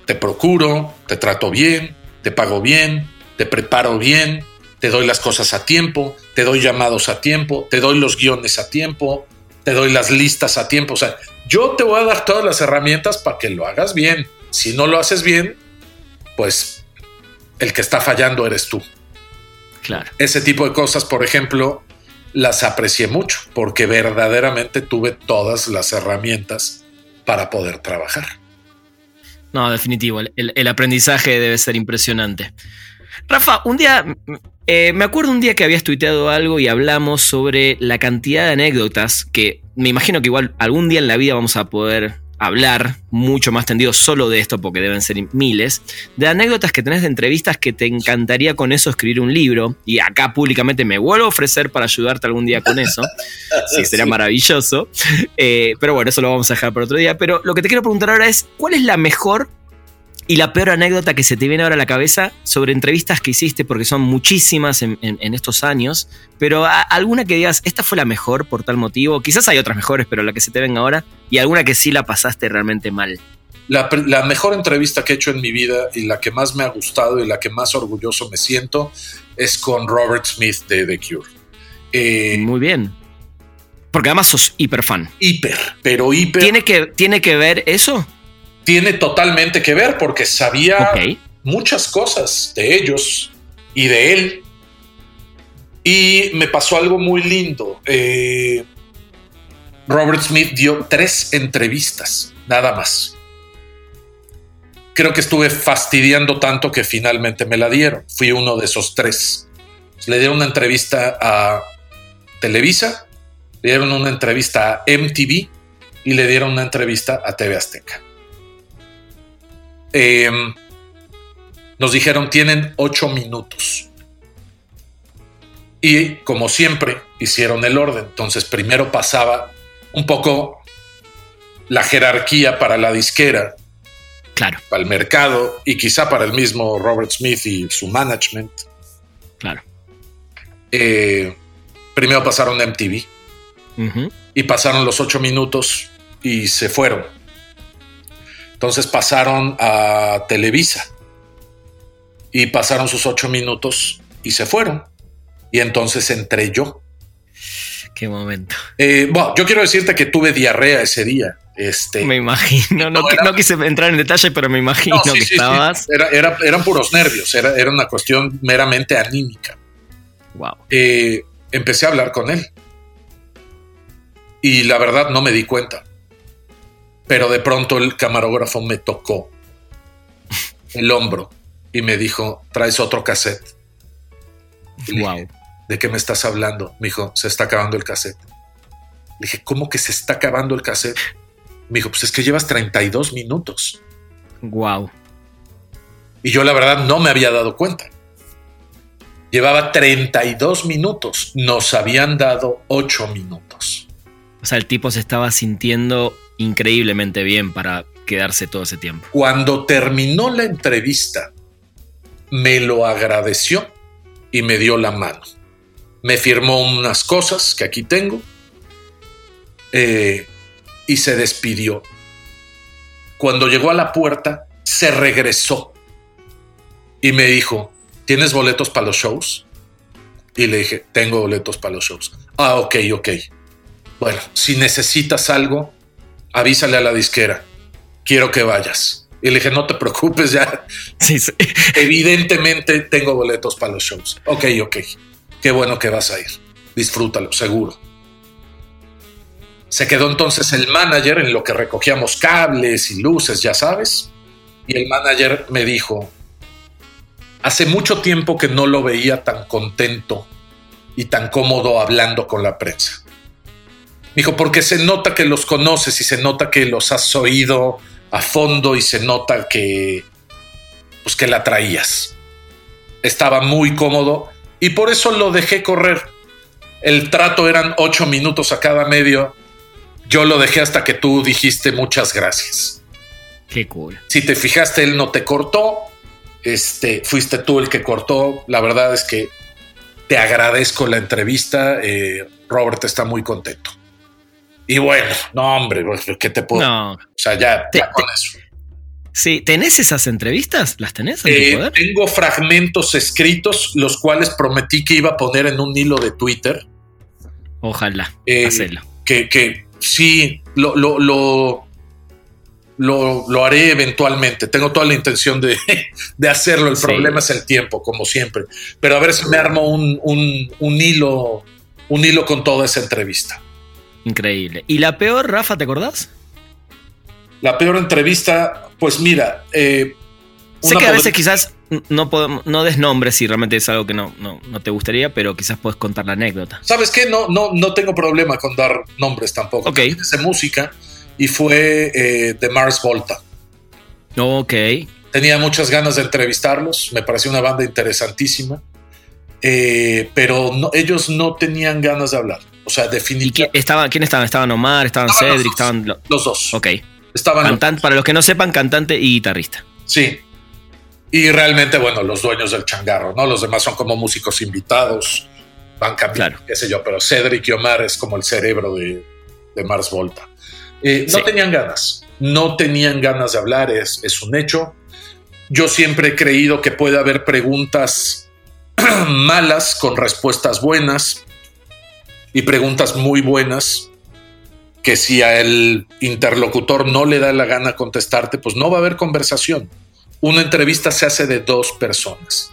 te procuro, te trato bien, te pago bien, te preparo bien, te doy las cosas a tiempo, te doy llamados a tiempo, te doy los guiones a tiempo, te doy las listas a tiempo. O sea, yo te voy a dar todas las herramientas para que lo hagas bien. Si no lo haces bien, pues el que está fallando eres tú. Claro. Ese tipo de cosas, por ejemplo, las aprecié mucho porque verdaderamente tuve todas las herramientas para poder trabajar. No, definitivo. El, aprendizaje debe ser impresionante. Rafa, un día, eh, me acuerdo un día que habías tuiteado algo y hablamos sobre la cantidad de anécdotas que me imagino que igual algún día en la vida vamos a poder hablar mucho más tendido solo de esto, porque deben ser miles, de anécdotas que tenés de entrevistas que te encantaría con eso escribir un libro, y acá públicamente me vuelvo a ofrecer para ayudarte algún día con eso, (laughs) sí, sería maravilloso, eh, pero bueno, eso lo vamos a dejar para otro día, pero lo que te quiero preguntar ahora es, ¿cuál es la mejor y la peor anécdota que se te viene ahora a la cabeza sobre entrevistas que hiciste, porque son muchísimas en, estos años, pero alguna que digas, esta fue la mejor por tal motivo, quizás hay otras mejores, pero la que se te venga ahora, y alguna que sí la pasaste realmente mal. La, mejor entrevista que he hecho en mi vida y la que más me ha gustado y la que más orgulloso me siento es con Robert Smith de The Cure. Eh, Muy bien. Porque además sos hiper fan. Hiper, pero hiper. ¿Tiene que, ¿Tiene que ver eso? Tiene totalmente que ver porque sabía muchas cosas de ellos y de él. Y me pasó algo muy lindo. Eh, Robert Smith dio tres entrevistas, nada más. Creo que estuve fastidiando tanto que finalmente me la dieron. Fui uno de esos tres. Le dieron una entrevista a Televisa, le dieron una entrevista a MTV y le dieron una entrevista a TV Azteca. Eh, nos dijeron tienen ocho minutos. Y como siempre, hicieron el orden. Entonces primero pasaba un poco la jerarquía para la disquera, claro. para el mercado y quizá para el mismo Robert Smith y su management. Claro. Eh, primero pasaron MTV y pasaron los ocho minutos y se fueron. Entonces pasaron a Televisa Y pasaron sus ocho minutos y se fueron. Y entonces entré yo. Qué momento. Eh, bueno, yo quiero decirte que tuve diarrea ese día. Este, me imagino, no, quise entrar en detalle, pero me imagino que estabas. eran puros nervios, era, era, una cuestión meramente anímica. Wow. Eh, empecé a hablar con él. Y la verdad no me di cuenta. Pero de pronto el camarógrafo me tocó el hombro y me dijo: Traes otro cassette. wow. ¿De qué me estás hablando? Me dijo: Se está acabando el cassette. Le dije: ¿Cómo que se está acabando el cassette? Me dijo: Pues es que llevas 32 minutos. Wow. Y yo, la verdad, no me había dado cuenta. Llevaba 32 minutos. Nos habían dado 8 minutos. O sea, el tipo se estaba sintiendo increíblemente bien para quedarse todo ese tiempo. Cuando terminó la entrevista, me lo agradeció y me dio la mano. Me firmó unas cosas que aquí tengo eh, y se despidió. Cuando llegó a la puerta, se regresó y me dijo, ¿tienes boletos para los shows? Y le dije, tengo boletos para los shows. Ah, ok, ok. Bueno, si necesitas algo, avísale a la disquera. Quiero que vayas. Y le dije, no te preocupes, ya. Sí, sí. (laughs) Evidentemente tengo boletos para los shows. Ok, ok. Qué bueno que vas a ir. Disfrútalo, seguro. Se quedó entonces el manager en lo que recogíamos cables y luces, ya sabes. Y el manager me dijo, Hace mucho tiempo que no lo veía tan contento y tan cómodo hablando con la prensa. Dijo, porque se nota que los conoces y se nota que los has oído a fondo y se nota que, pues que la traías. Estaba muy cómodo y por eso lo dejé correr. El trato eran ocho minutos a cada medio. Yo lo dejé hasta que tú dijiste muchas gracias. Qué cool. Si te fijaste, él no te cortó, este, fuiste tú el que cortó. La verdad es que te agradezco la entrevista. Eh, Robert está muy contento. Y bueno, no, hombre, pues, ¿qué te puedo? No. O sea, ya, con eso. Sí, ¿tenés esas entrevistas? ¿Las tenés? En eh, poder? Tengo fragmentos escritos, los cuales prometí que iba a poner en un hilo de Twitter. Ojalá, eh, hacerlo. Que, que sí, lo, lo, lo lo, haré eventualmente. Tengo toda la intención de, (laughs) hacerlo. El problema es el tiempo, como siempre. Pero a ver si me armo un, hilo, un hilo con toda esa entrevista. Increíble. ¿Y la peor, Rafa, te acordás? La peor entrevista, pues mira. Eh, sé que a veces quizás no, podemos, no des nombres si realmente es algo que no, no, te gustaría, pero quizás puedes contar la anécdota. ¿Sabes qué? No, no, no tengo problema con dar nombres tampoco. Ok. de música y fue eh, de Mars Volta. Ok. Tenía muchas ganas de entrevistarlos, me pareció una banda interesantísima, eh, pero ellos no tenían ganas de hablar. O sea, definitivamente. ¿Quién estaban? ¿Quién estaban? ¿Estaban Omar? ¿Estaban Cedric? Los estaban los dos. Ok. Estaban para los que no sepan, cantante y guitarrista. Sí. Y realmente, bueno, los dueños del changarro, ¿no? Los demás son como músicos invitados, van cambiando, qué sé yo, pero Cedric y Omar es como el cerebro de, de Mars Volta. Eh, no tenían ganas, no tenían ganas de hablar, es, es un hecho. Yo siempre he creído que puede haber preguntas (clears throat) malas con respuestas buenas y preguntas muy buenas que si al interlocutor no le da la gana contestarte, pues no va a haber conversación. Una entrevista se hace de dos personas.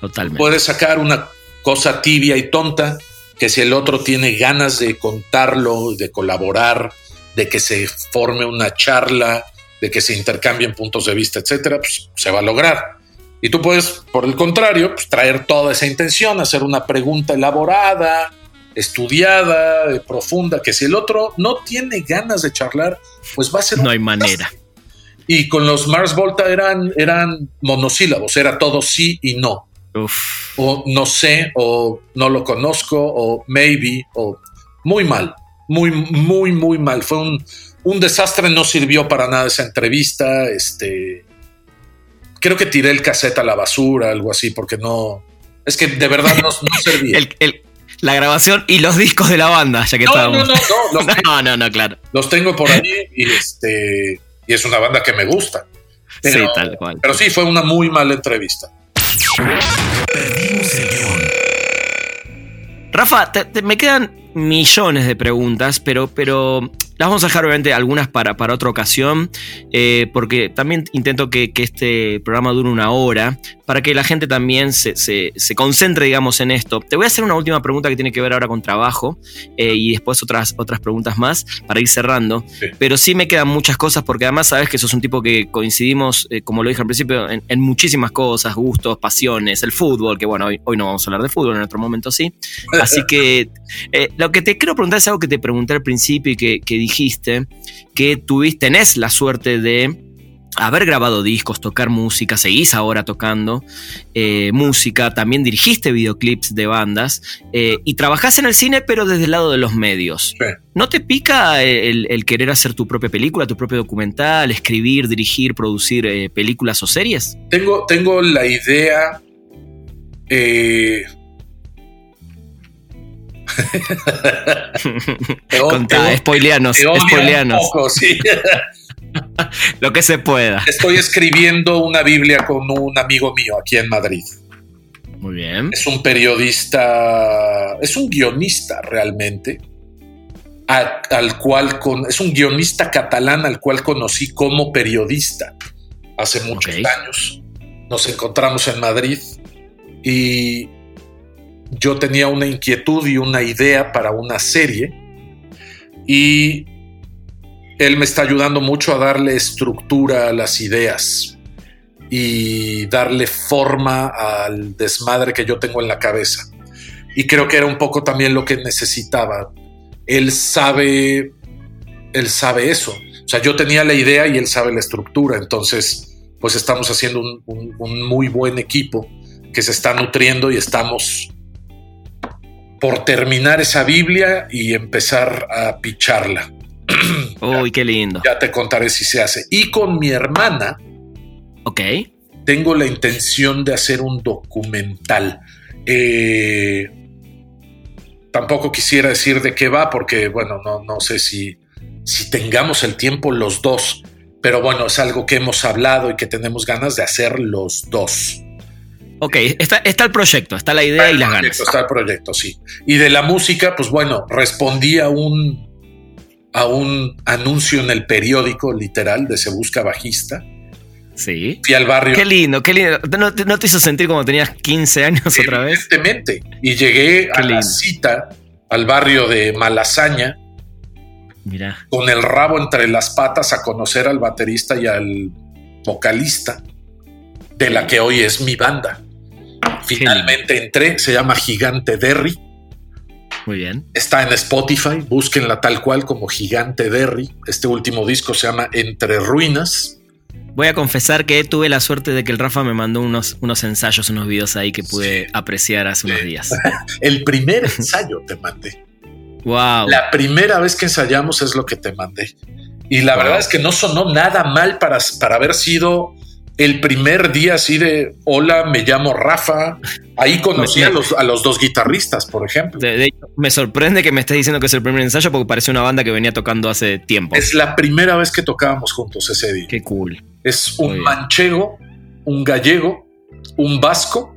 Totalmente. Puedes sacar una cosa tibia y tonta que si el otro tiene ganas de contarlo, de colaborar, de que se forme una charla, de que se intercambien puntos de vista, etcétera, pues se va a lograr. Y tú puedes, por el contrario, pues, traer toda esa intención, hacer una pregunta elaborada, estudiada, eh, profunda, que si el otro no tiene ganas de charlar, pues va a ser... No hay manera. Y con los Mars Volta eran, eran monosílabos, era todo sí y no. O no sé, o no lo conozco, o maybe, o muy mal muy, muy, muy mal. Fue un, un desastre, no sirvió para nada esa entrevista. Este, creo que tiré el cassette a la basura, algo así, porque no. Es que de verdad no, (laughs) servía. La grabación y los discos de la banda, ya que no, No, no, (laughs) no, no, claro. Los tengo por ahí y, este, y es una banda que me gusta. sí, tal cual. Pero sí, fue una muy mala entrevista. Perdimos el guion. Rafa, te- te- me quedan millones de preguntas, pero, pero las vamos a dejar obviamente algunas para, para otra ocasión, eh, porque también intento que, que este programa dure una hora, para que la gente también se, se- se concentre, digamos, en esto. Te voy a hacer una última pregunta que tiene que ver ahora con trabajo eh, y después otras, otras preguntas más para ir cerrando. Sí. Pero sí me quedan muchas cosas, porque además sabes que sos un tipo que coincidimos, eh, como lo dije al principio, en, en muchísimas cosas, gustos, pasiones, el fútbol, que bueno, hoy, hoy no vamos a hablar de fútbol, en otro momento sí. Así que eh, lo que te quiero preguntar es algo que te pregunté al principio y que, que dijiste, que tuviste, tenés la suerte de haber grabado discos, tocar música, seguís ahora tocando eh, música, también dirigiste videoclips de bandas eh, y trabajás en el cine pero desde el lado de los medios. Sí. ¿No te pica el, el querer hacer tu propia película, tu propio documental, escribir, dirigir, producir eh, películas o series? Tengo, tengo la idea. Contá, spoileanos, spoileanos, poco, sí. (laughs) lo que se pueda. Estoy escribiendo una Biblia con un amigo mío aquí en Madrid. Muy bien. Es un periodista, es un guionista realmente, a- al cual con, es un guionista catalán al cual conocí como periodista hace muchos años. Nos encontramos en Madrid y yo tenía una inquietud y una idea para una serie y él me está ayudando mucho a darle estructura a las ideas y darle forma al desmadre que yo tengo en la cabeza. Y creo que era un poco también lo que necesitaba. Él sabe, él sabe eso. O sea, yo tenía la idea y él sabe la estructura. Entonces, pues estamos haciendo un, un- un muy buen equipo que se está nutriendo y estamos por terminar esa Biblia y empezar a picharla. (clears throat) Uy, qué lindo. Ya te contaré si se hace. Y con mi hermana, Ok. tengo la intención de hacer un documental. Eh, tampoco quisiera decir de qué va, porque bueno, no, no sé si, si tengamos el tiempo los dos, pero bueno, es algo que hemos hablado y que tenemos ganas de hacer los dos. Ok, está, está el proyecto, está la idea y las ganas. Está el proyecto, sí. Y de la música, pues bueno, respondí a un, a un anuncio en el periódico, literal, de Se Busca Bajista. Sí. Fui al barrio. Qué lindo, qué lindo. ¿No, te- no te hizo sentir como tenías 15 años otra vez? Evidentemente. Y llegué a la cita al barrio de Malasaña Mira. con el rabo entre las patas a conocer al baterista y al vocalista de la que hoy es mi banda. Finalmente entré, se llama Gigante Derry, Muy bien. está en Spotify, búsquenla tal cual como Gigante Derry. Este último disco se llama Entre Ruinas. Voy a confesar que tuve la suerte de que el Rafa me mandó unos, unos ensayos, unos videos ahí que pude Sí. apreciar hace unos días. (laughs) El primer ensayo te mandé. Wow. La primera vez que ensayamos es lo que te mandé. Y la Wow. verdad es que no sonó nada mal para, para haber sido el primer día así de hola, me llamo Rafa. Ahí conocí a los, a los dos guitarristas, por ejemplo. De, me sorprende que me estés diciendo que es el primer ensayo porque parece una banda que venía tocando hace tiempo. Es la primera vez que tocábamos juntos ese día. Qué cool. Es un manchego, un gallego, un vasco,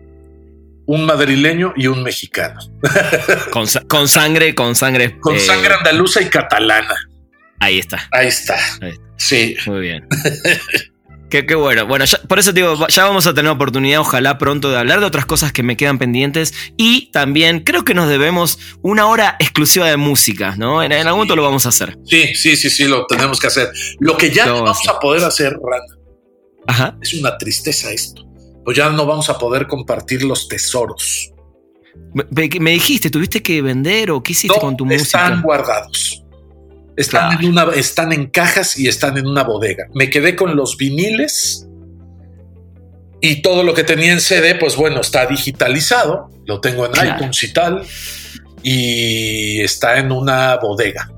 un madrileño y un mexicano. (laughs) Con sangre, con sangre. Con eh, sangre andaluza y catalana. Ahí está. Ahí está. Ahí está. Sí. Muy bien. (laughs) Qué, qué bueno. Bueno, ya- por eso te digo, ya vamos a tener oportunidad, ojalá pronto, de hablar de otras cosas que me quedan pendientes. Y también creo que nos debemos una hora exclusiva de música, ¿no? En, en algún momento lo vamos a hacer. Sí, sí, sí, sí, lo tenemos que hacer. Lo que ya no vamos a poder hacer, Rana, Ajá. es una tristeza esto. Pues ya no vamos a poder compartir los tesoros. Me, dijiste, ¿tuviste que vender o qué hiciste No, con tu están música? guardados. Están, Claro. en una, están en cajas y están en una bodega. Me quedé con los viniles y todo lo que tenía en CD, pues bueno, está digitalizado. Lo tengo en Claro. iTunes y tal. Y está en una bodega.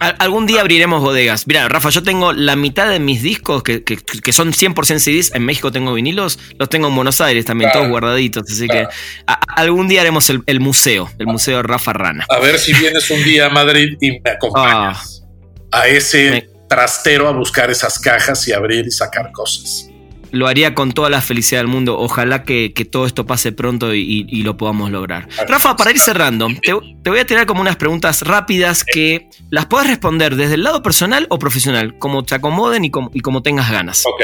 Al- algún día abriremos bodegas. Mira, Rafa, yo tengo la mitad de mis discos que, que- que son 100% CDs. En México tengo vinilos, los tengo en Buenos Aires también, Claro. todos guardaditos. Así Claro. que a- algún día haremos el, el museo, el museo de Rafa Rana. A ver si vienes un día a Madrid y me acompañas a ese Me- trastero a buscar esas cajas y abrir y sacar cosas. Lo haría con toda la felicidad del mundo. Ojalá que, todo esto pase pronto y, lo podamos lograr. Rafa, para ir cerrando, te, voy a tirar como unas preguntas rápidas que las puedes responder desde el lado personal o profesional, como te acomoden y como, y como tengas ganas. Ok.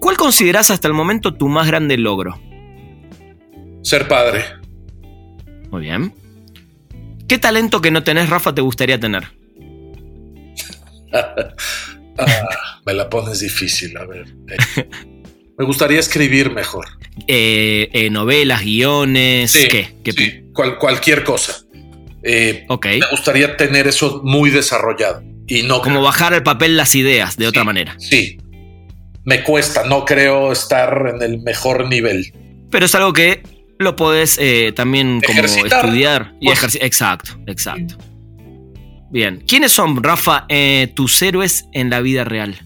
¿Cuál consideras hasta el momento tu más grande logro? Ser padre. Muy bien. ¿Qué talento que no tenés, Rafa, te gustaría tener? (laughs) Ah, me la pones difícil, a ver. Eh, me gustaría escribir mejor. Eh, eh, novelas, guiones, ¿qué? cualquier cosa. ok. Me gustaría tener eso muy desarrollado. Y no Como bajar al papel las ideas de otra manera. Sí. Me cuesta, no creo estar en el mejor nivel. Pero es algo que lo puedes también como estudiar y pues ejercitar. Exacto, exacto. Bien. ¿Quiénes son, Rafa, eh, tus héroes en la vida real?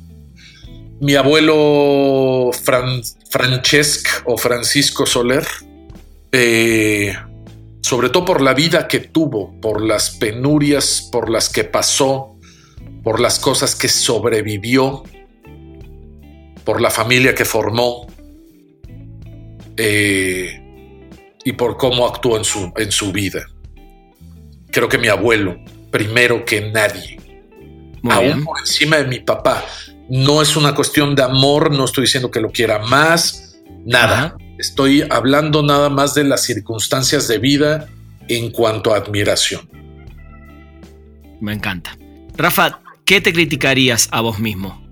Mi abuelo Francesc o Francisco Soler, eh, sobre todo por la vida que tuvo, por las penurias por las que pasó, por las cosas que sobrevivió, por la familia que formó eh, y por cómo actuó en su, en su vida. Creo que mi abuelo primero que nadie. aún por encima de mi papá. No es una cuestión de amor, no estoy diciendo que lo quiera más, nada. Estoy hablando nada más de las circunstancias de vida en cuanto a admiración. Me encanta. Rafa, ¿qué te criticarías a vos mismo?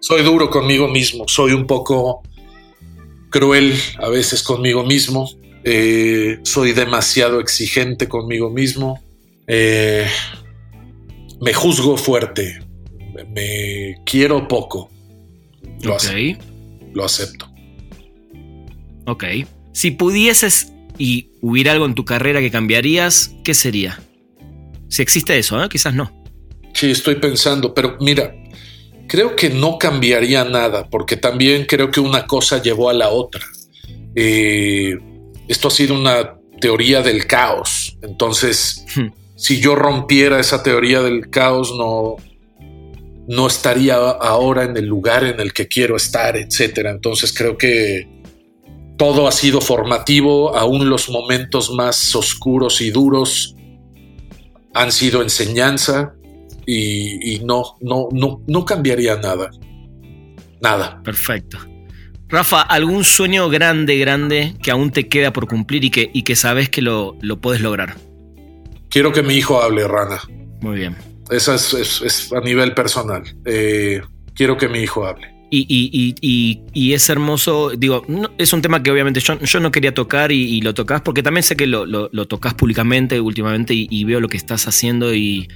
Soy duro conmigo mismo, soy un poco cruel a veces conmigo mismo, eh, soy demasiado exigente conmigo mismo, eh, me juzgo fuerte, me quiero poco. Lo, acepto, lo acepto. Ok. Si pudieses y hubiera algo en tu carrera que cambiarías, ¿qué sería? Si existe eso, ¿eh? quizás no. Sí, estoy pensando, pero mira, creo que no cambiaría nada, porque también creo que una cosa llevó a la otra. Eh, esto ha sido una teoría del caos, entonces hmm si yo rompiera esa teoría del caos, no, no estaría ahora en el lugar en el que quiero estar, etcétera. Entonces creo que todo ha sido formativo, aún los momentos más oscuros y duros han sido enseñanza y, no, no, no, no cambiaría nada. Nada. Perfecto. Rafa, ¿algún sueño grande, grande que aún te queda por cumplir y que, y que sabes que lo, lo puedes lograr? Quiero que mi hijo hable, Rana. Muy bien. Eso es, a nivel personal. Eh, quiero que mi hijo hable. Y, es hermoso, digo, es un tema que obviamente yo, yo no quería tocar y, lo tocas porque también sé que lo, lo, tocas públicamente últimamente y, veo lo que estás haciendo y,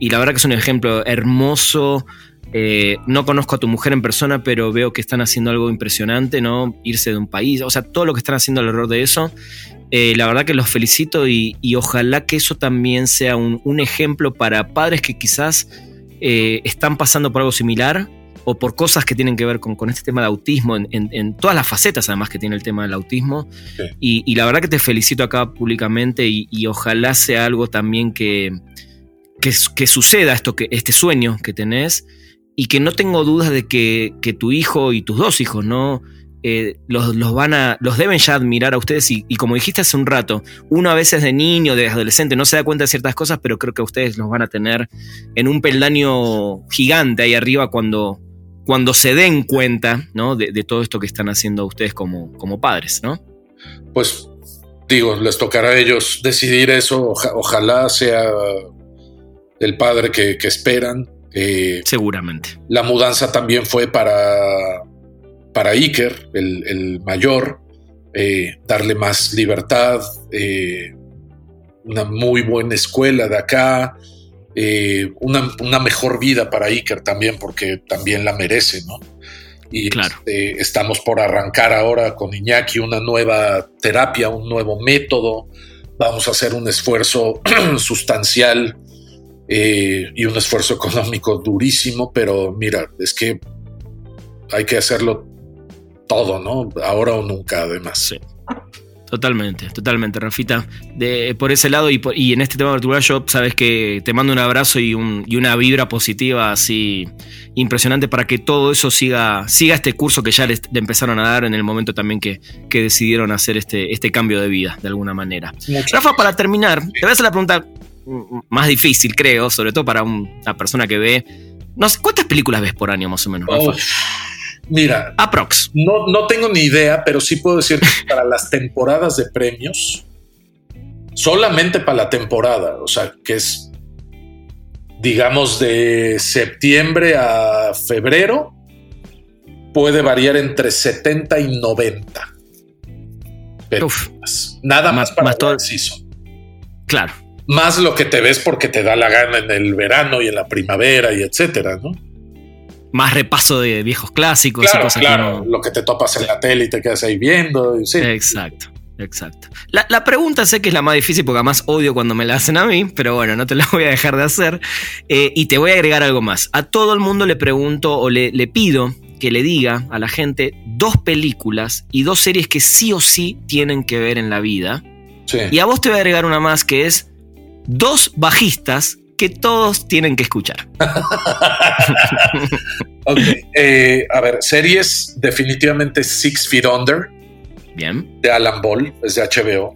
la verdad que es un ejemplo hermoso. Eh, no conozco a tu mujer en persona, pero veo que están haciendo algo impresionante, ¿no? Irse de un país, o sea, todo lo que están haciendo alrededor de eso. Eh, la verdad que los felicito y, ojalá que eso también sea un, ejemplo para padres que quizás eh, están pasando por algo similar o por cosas que tienen que ver con, este tema de autismo, en, todas las facetas además que tiene el tema del autismo. Y, la verdad que te felicito acá públicamente y, ojalá sea algo también que, que, suceda esto, que, este sueño que tenés y que no tengo dudas de que, que tu hijo y tus dos hijos, ¿no? Eh, los, van a, los deben ya admirar a ustedes y, como dijiste hace un rato, uno a veces de niño, de adolescente, no se da cuenta de ciertas cosas, pero creo que ustedes los van a tener en un peldaño gigante ahí arriba cuando, cuando se den cuenta ¿no? de, todo esto que están haciendo ustedes como, como padres, ¿no? Pues digo, les tocará a ellos decidir eso, ojalá sea el padre que, esperan. Eh, Seguramente. La mudanza también fue para para Iker, el, mayor, eh, darle más libertad, eh, una muy buena escuela de acá, eh, una, mejor vida para Iker también, porque también la merece, ¿no? Y claro. Este, estamos por arrancar ahora con Iñaki una nueva terapia, un nuevo método. Vamos a hacer un esfuerzo (clears throat) sustancial y un esfuerzo económico durísimo, pero mira, es que hay que hacerlo todo, ¿no? Ahora o nunca, además. Sí. Totalmente, totalmente, Rafita. De, por ese lado y, y, en este tema particular, yo sabes que te mando un abrazo y, un, y, una vibra positiva así impresionante para que todo eso siga, siga este curso que ya le, empezaron a dar en el momento también que, que, decidieron hacer este, este cambio de vida, de alguna manera. Rafa, para terminar, te voy a hacer la pregunta más difícil, creo, sobre todo para una persona que ve. No sé, ¿cuántas películas ves por año más o menos, Rafa? Mira, aprox. No, no tengo ni idea, pero sí puedo decir que para las temporadas de premios, solamente para la temporada, o sea, que es, digamos, de septiembre a febrero, puede variar entre 70 y 90. Pero nada más, para más todo el season. Claro. Más lo que te ves porque te da la gana en el verano y en la primavera y etcétera, ¿no? Más repaso de viejos clásicos claro, y cosas claro, lo que te topas en la tele y te quedas ahí viendo. Exacto. Exacto. La, pregunta sé que es la más difícil porque además odio cuando me la hacen a mí, pero bueno, no te la (laughs) voy a dejar de hacer. Eh, y te voy a agregar algo más. A todo el mundo le pregunto o le, le pido que le diga a la gente dos películas y dos series que sí o sí tienen que ver en la vida. Sí. Y a vos te voy a agregar una más que es dos bajistas que todos tienen que escuchar. (laughs) ok, eh, a ver, series definitivamente Six Feet Under. Bien. De Alan Ball, es de HBO.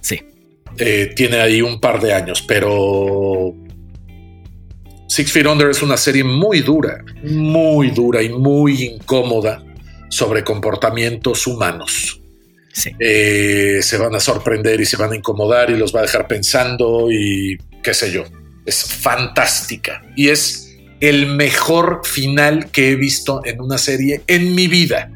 Sí. Eh, tiene ahí un par de años, pero Six Feet Under es una serie muy dura, muy dura y muy incómoda sobre comportamientos humanos. Sí. Eh, se van a sorprender y se van a incomodar y los va a dejar pensando y qué sé yo. Es fantástica y es el mejor final que he visto en una serie en mi vida.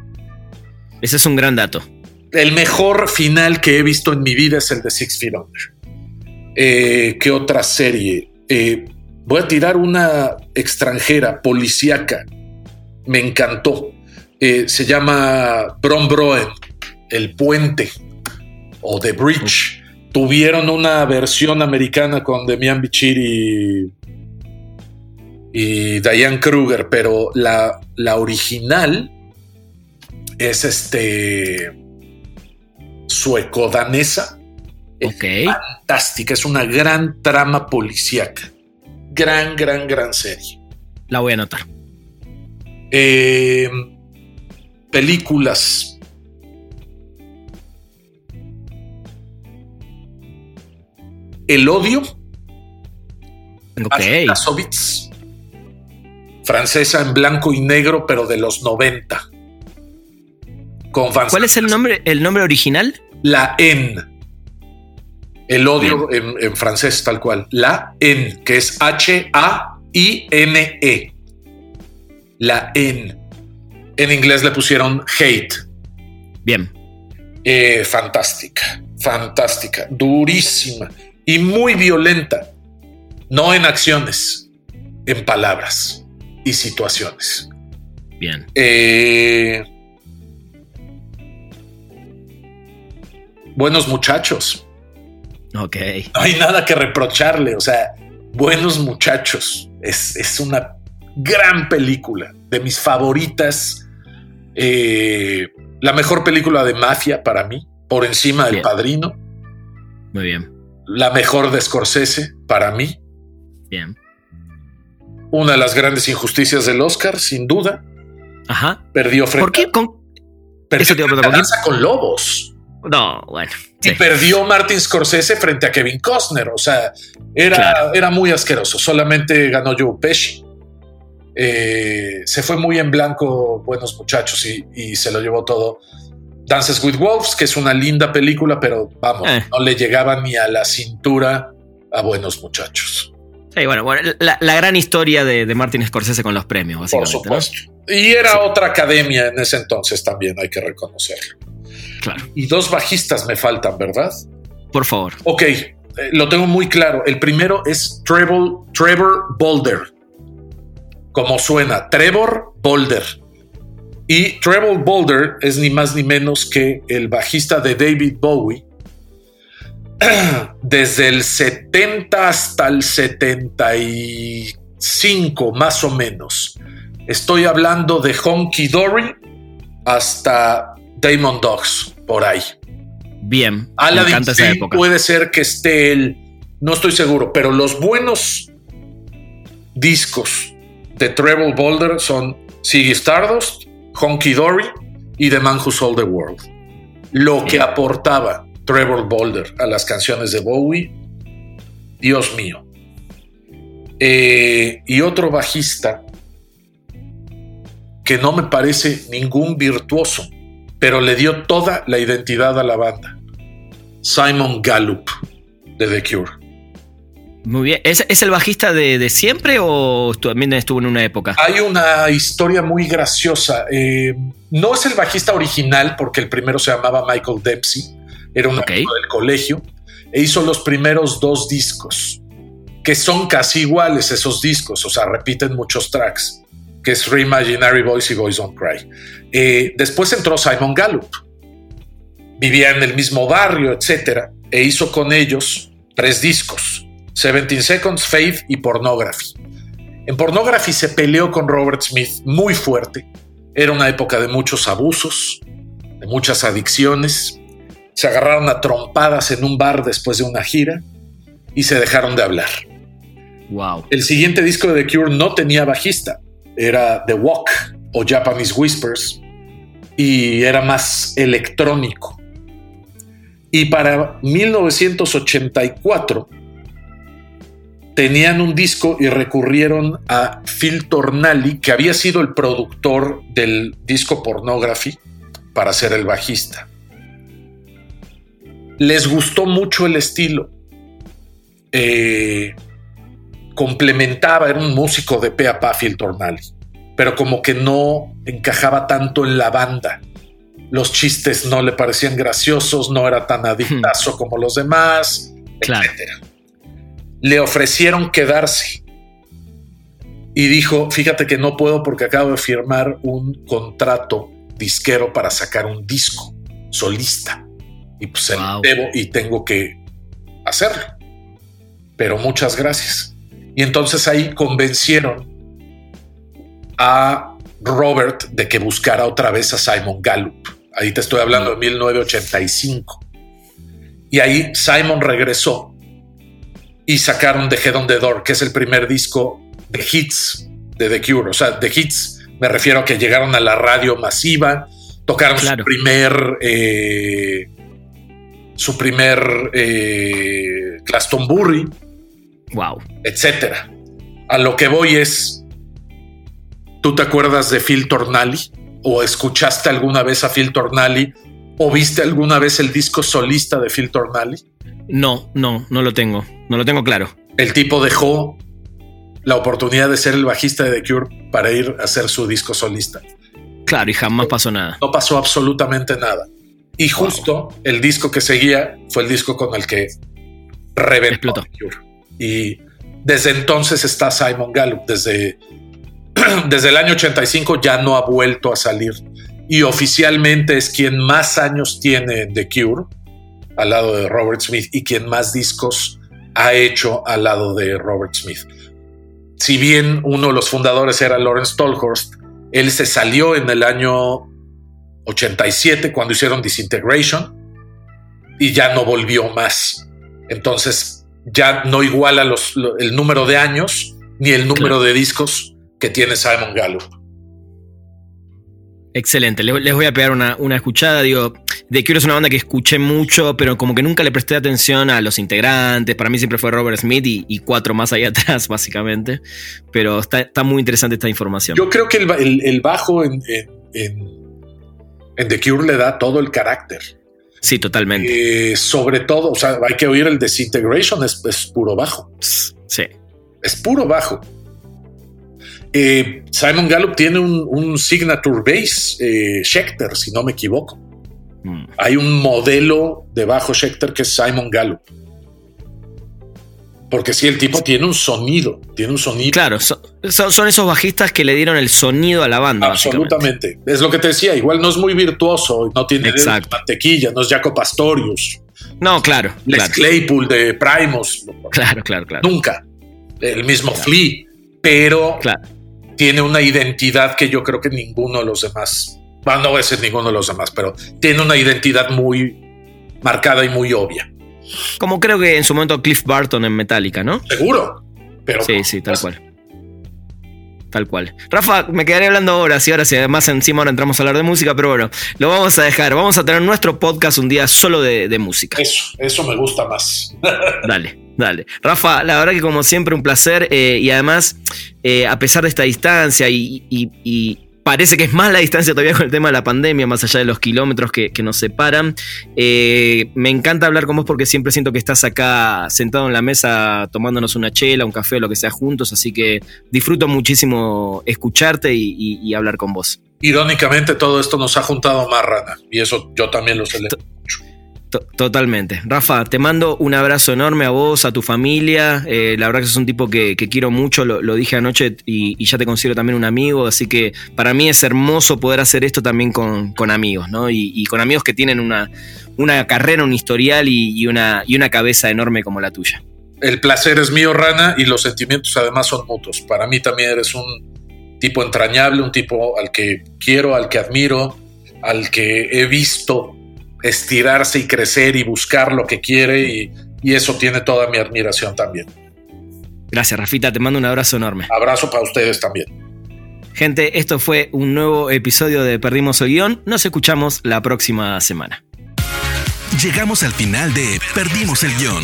Ese es un gran dato. El mejor final que he visto en mi vida es el de Six Feet Under. Eh, ¿Qué otra serie? Eh, voy a tirar una extranjera, policíaca. Me encantó. Eh, se llama Bron Broen, El Puente o The Bridge tuvieron una versión americana con Demian Bichir y, y Diane Kruger, pero la, la original es este sueco-danesa. Ok. fantástica, es una gran trama policíaca. Gran, gran, gran serie. La voy a anotar. Eh, películas El odio. Ok. francesa en blanco y negro, pero de los 90. Con ¿Cuál es el nombre, el nombre original? La N. El odio en, francés, tal cual. La N, que es H-A-I-N-E. La N. En inglés le pusieron hate. Bien. Eh, fantástica, fantástica, durísima y muy violenta, no en acciones, en palabras y situaciones. Bien. Eh, buenos muchachos. Ok. No hay nada que reprocharle, o sea, buenos muchachos. Es, una gran película, de mis favoritas. Eh, la mejor película de mafia para mí, por encima del padrino. Muy bien la mejor de Scorsese para mí. Bien. Una de las grandes injusticias del Oscar, sin duda. Ajá. Perdió frente ¿Por qué? Con... Perdió con Lobos. No, bueno. Y perdió Martin Scorsese frente a Kevin Costner. O sea, era, era muy asqueroso. Solamente ganó Joe Pesci. Eh, se fue muy en blanco, buenos muchachos, y, y se lo llevó todo. Dances with Wolves, que es una linda película, pero vamos, eh. no le llegaba ni a la cintura a buenos muchachos. Sí, bueno, la, gran historia de, Martin Scorsese con los premios, básicamente. Por supuesto. Y era otra academia en ese entonces también, hay que reconocerlo. Claro. Y dos bajistas me faltan, ¿verdad? Por favor. Ok, eh, lo tengo muy claro. El primero es Trevor, Trevor Boulder. Como suena, Trevor Boulder. Y Trevor Boulder es ni más ni menos que el bajista de David Bowie. (clears throat) Desde el 70 hasta el 75, más o menos. Estoy hablando de Honky Dory hasta Damon Dogs, por ahí. Bien. Aladdin puede ser que esté él, no estoy seguro, pero los buenos discos de Treble Boulder son Siggy Stardust, Honky Dory y The Man Who Sold the World. Lo que aportaba Trevor Boulder a las canciones de Bowie, Dios mío. Eh, y otro bajista que no me parece ningún virtuoso, pero le dio toda la identidad a la banda. Simon Gallup de The Cure. Muy bien. ¿Es, el bajista de, siempre o también estuvo en una época? Hay una historia muy graciosa. Eh, no es el bajista original, porque el primero se llamaba Michael Dempsey, era un amigo del colegio, e hizo los primeros dos discos, que son casi iguales esos discos, o sea, repiten muchos tracks, que es Reimaginary Boys y Boys Don't Cry. Eh, después entró Simon Gallup, vivía en el mismo barrio, etcétera, e hizo con ellos tres discos 17 Seconds, Faith y Pornography. En Pornography se peleó con Robert Smith muy fuerte. Era una época de muchos abusos, de muchas adicciones. Se agarraron a trompadas en un bar después de una gira y se dejaron de hablar. Wow. El siguiente disco de The Cure no tenía bajista, era The Walk o Japanese Whispers y era más electrónico. Y para 1984 tenían un disco y recurrieron a Phil Tornali, que había sido el productor del disco Pornography, para ser el bajista. Les gustó mucho el estilo. Eh, complementaba, era un músico de pe a pa Phil Tornali, pero como que no encajaba tanto en la banda. Los chistes no le parecían graciosos, no era tan adictazo hmm. como los demás, etcétera le ofrecieron quedarse. Y dijo, fíjate que no puedo porque acabo de firmar un contrato disquero para sacar un disco solista. Y pues debo y tengo que hacerlo. Pero muchas gracias. Y entonces ahí convencieron a Robert de que buscara otra vez a Simon Gallup. Ahí te estoy hablando de 1985. Y ahí Simon regresó y sacaron The Head on the Door, que es el primer disco de hits de The Cure. O sea, de hits me refiero a que llegaron a la radio masiva, tocaron su primer eh, su primer eh, Glastonbury, wow, etcétera. A lo que voy es, ¿tú te acuerdas de Phil Tornali? ¿O escuchaste alguna vez a Phil Tornali? ¿O viste alguna vez el disco solista de Phil Tornali? No, no, no lo tengo. No lo tengo claro. El tipo dejó la oportunidad de ser el bajista de The Cure para ir a hacer su disco solista. Claro, y jamás pasó nada. No pasó absolutamente nada. Y justo el disco que seguía fue el disco con el que reventó The Cure. Y desde entonces está Simon Gallup. Desde, (clears throat) desde el año 85 ya no ha vuelto a salir. Y oficialmente es quien más años tiene en The Cure al lado de Robert Smith y quien más discos ha hecho al lado de Robert Smith. Si bien uno de los fundadores era Lawrence Tolhurst, él se salió en el año 87 cuando hicieron Disintegration y ya no volvió más. Entonces ya no iguala los, el número de años ni el número de discos que tiene Simon Gallup. Excelente, les, voy a pegar una, escuchada. Digo, The Cure es una banda que escuché mucho, pero como que nunca le presté atención a los integrantes. Para mí siempre fue Robert Smith y, cuatro más ahí (laughs) atrás, básicamente. Pero está, muy interesante esta información. Yo creo que el, bajo en, The Cure le da todo el carácter. Sí, totalmente. Eh, sobre todo, o sea, hay que oír el Disintegration, es, es puro bajo. Sí. Es puro bajo. Eh, Simon Gallup tiene un, signature bass, eh, Schecter, si no me equivoco. Mm. Hay un modelo de bajo Schecter que es Simon Gallup. Porque si el tipo tiene un sonido, tiene un sonido. Claro, son, esos bajistas que le dieron el sonido a la banda. Absolutamente. Es lo que te decía, igual no es muy virtuoso, no tiene mantequilla, no es Jaco Pastorius. No, claro. Les Claypool de Primus. Claro, claro, claro. Nunca. El mismo Flea. Pero claro tiene una identidad que yo creo que ninguno de los demás, bueno, no voy a decir ninguno de los demás, pero tiene una identidad muy marcada y muy obvia. Como creo que en su momento Cliff Barton en Metallica, ¿no? Seguro. Pero sí, sí, tal cual. Tal cual. Rafa, me quedaré hablando horas y horas y además encima ahora entramos a hablar de música, pero bueno, lo vamos a dejar. Vamos a tener nuestro podcast un día solo de, música. Eso, eso me gusta más. (laughs) Dale, dale. Rafa, la verdad que como siempre un placer eh, y además, eh, a pesar de esta distancia y parece que es más la distancia todavía con el tema de la pandemia, más allá de los kilómetros que, nos separan. Eh, me encanta hablar con vos porque siempre siento que estás acá sentado en la mesa tomándonos una chela, un café o lo que sea juntos, así que disfruto muchísimo escucharte y, hablar con vos. Irónicamente todo esto nos ha juntado más, Rana, y eso yo también lo celebro. Totalmente. Rafa, te mando un abrazo enorme a vos, a tu familia. Eh, la verdad que sos un tipo que, quiero mucho, lo, dije anoche y, ya te considero también un amigo, así que para mí es hermoso poder hacer esto también con, amigos, ¿no? Y, con amigos que tienen una, una carrera, un historial y, una, y una cabeza enorme como la tuya. El placer es mío, Rana, y los sentimientos además son mutuos. Para mí también eres un tipo entrañable, un tipo al que quiero, al que admiro, al que he visto estirarse y crecer y buscar lo que quiere y, eso tiene toda mi admiración también. Gracias, Rafita, te mando un abrazo enorme. Abrazo para ustedes también. Gente, esto fue un nuevo episodio de Perdimos el Guión. Nos escuchamos la próxima semana. Llegamos al final de Perdimos el Guión.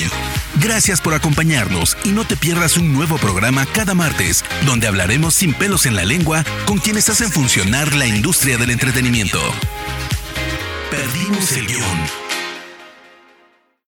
Gracias por acompañarnos y no te pierdas un nuevo programa cada martes, donde hablaremos sin pelos en la lengua con quienes hacen funcionar la industria del entretenimiento. Perdimos el guion.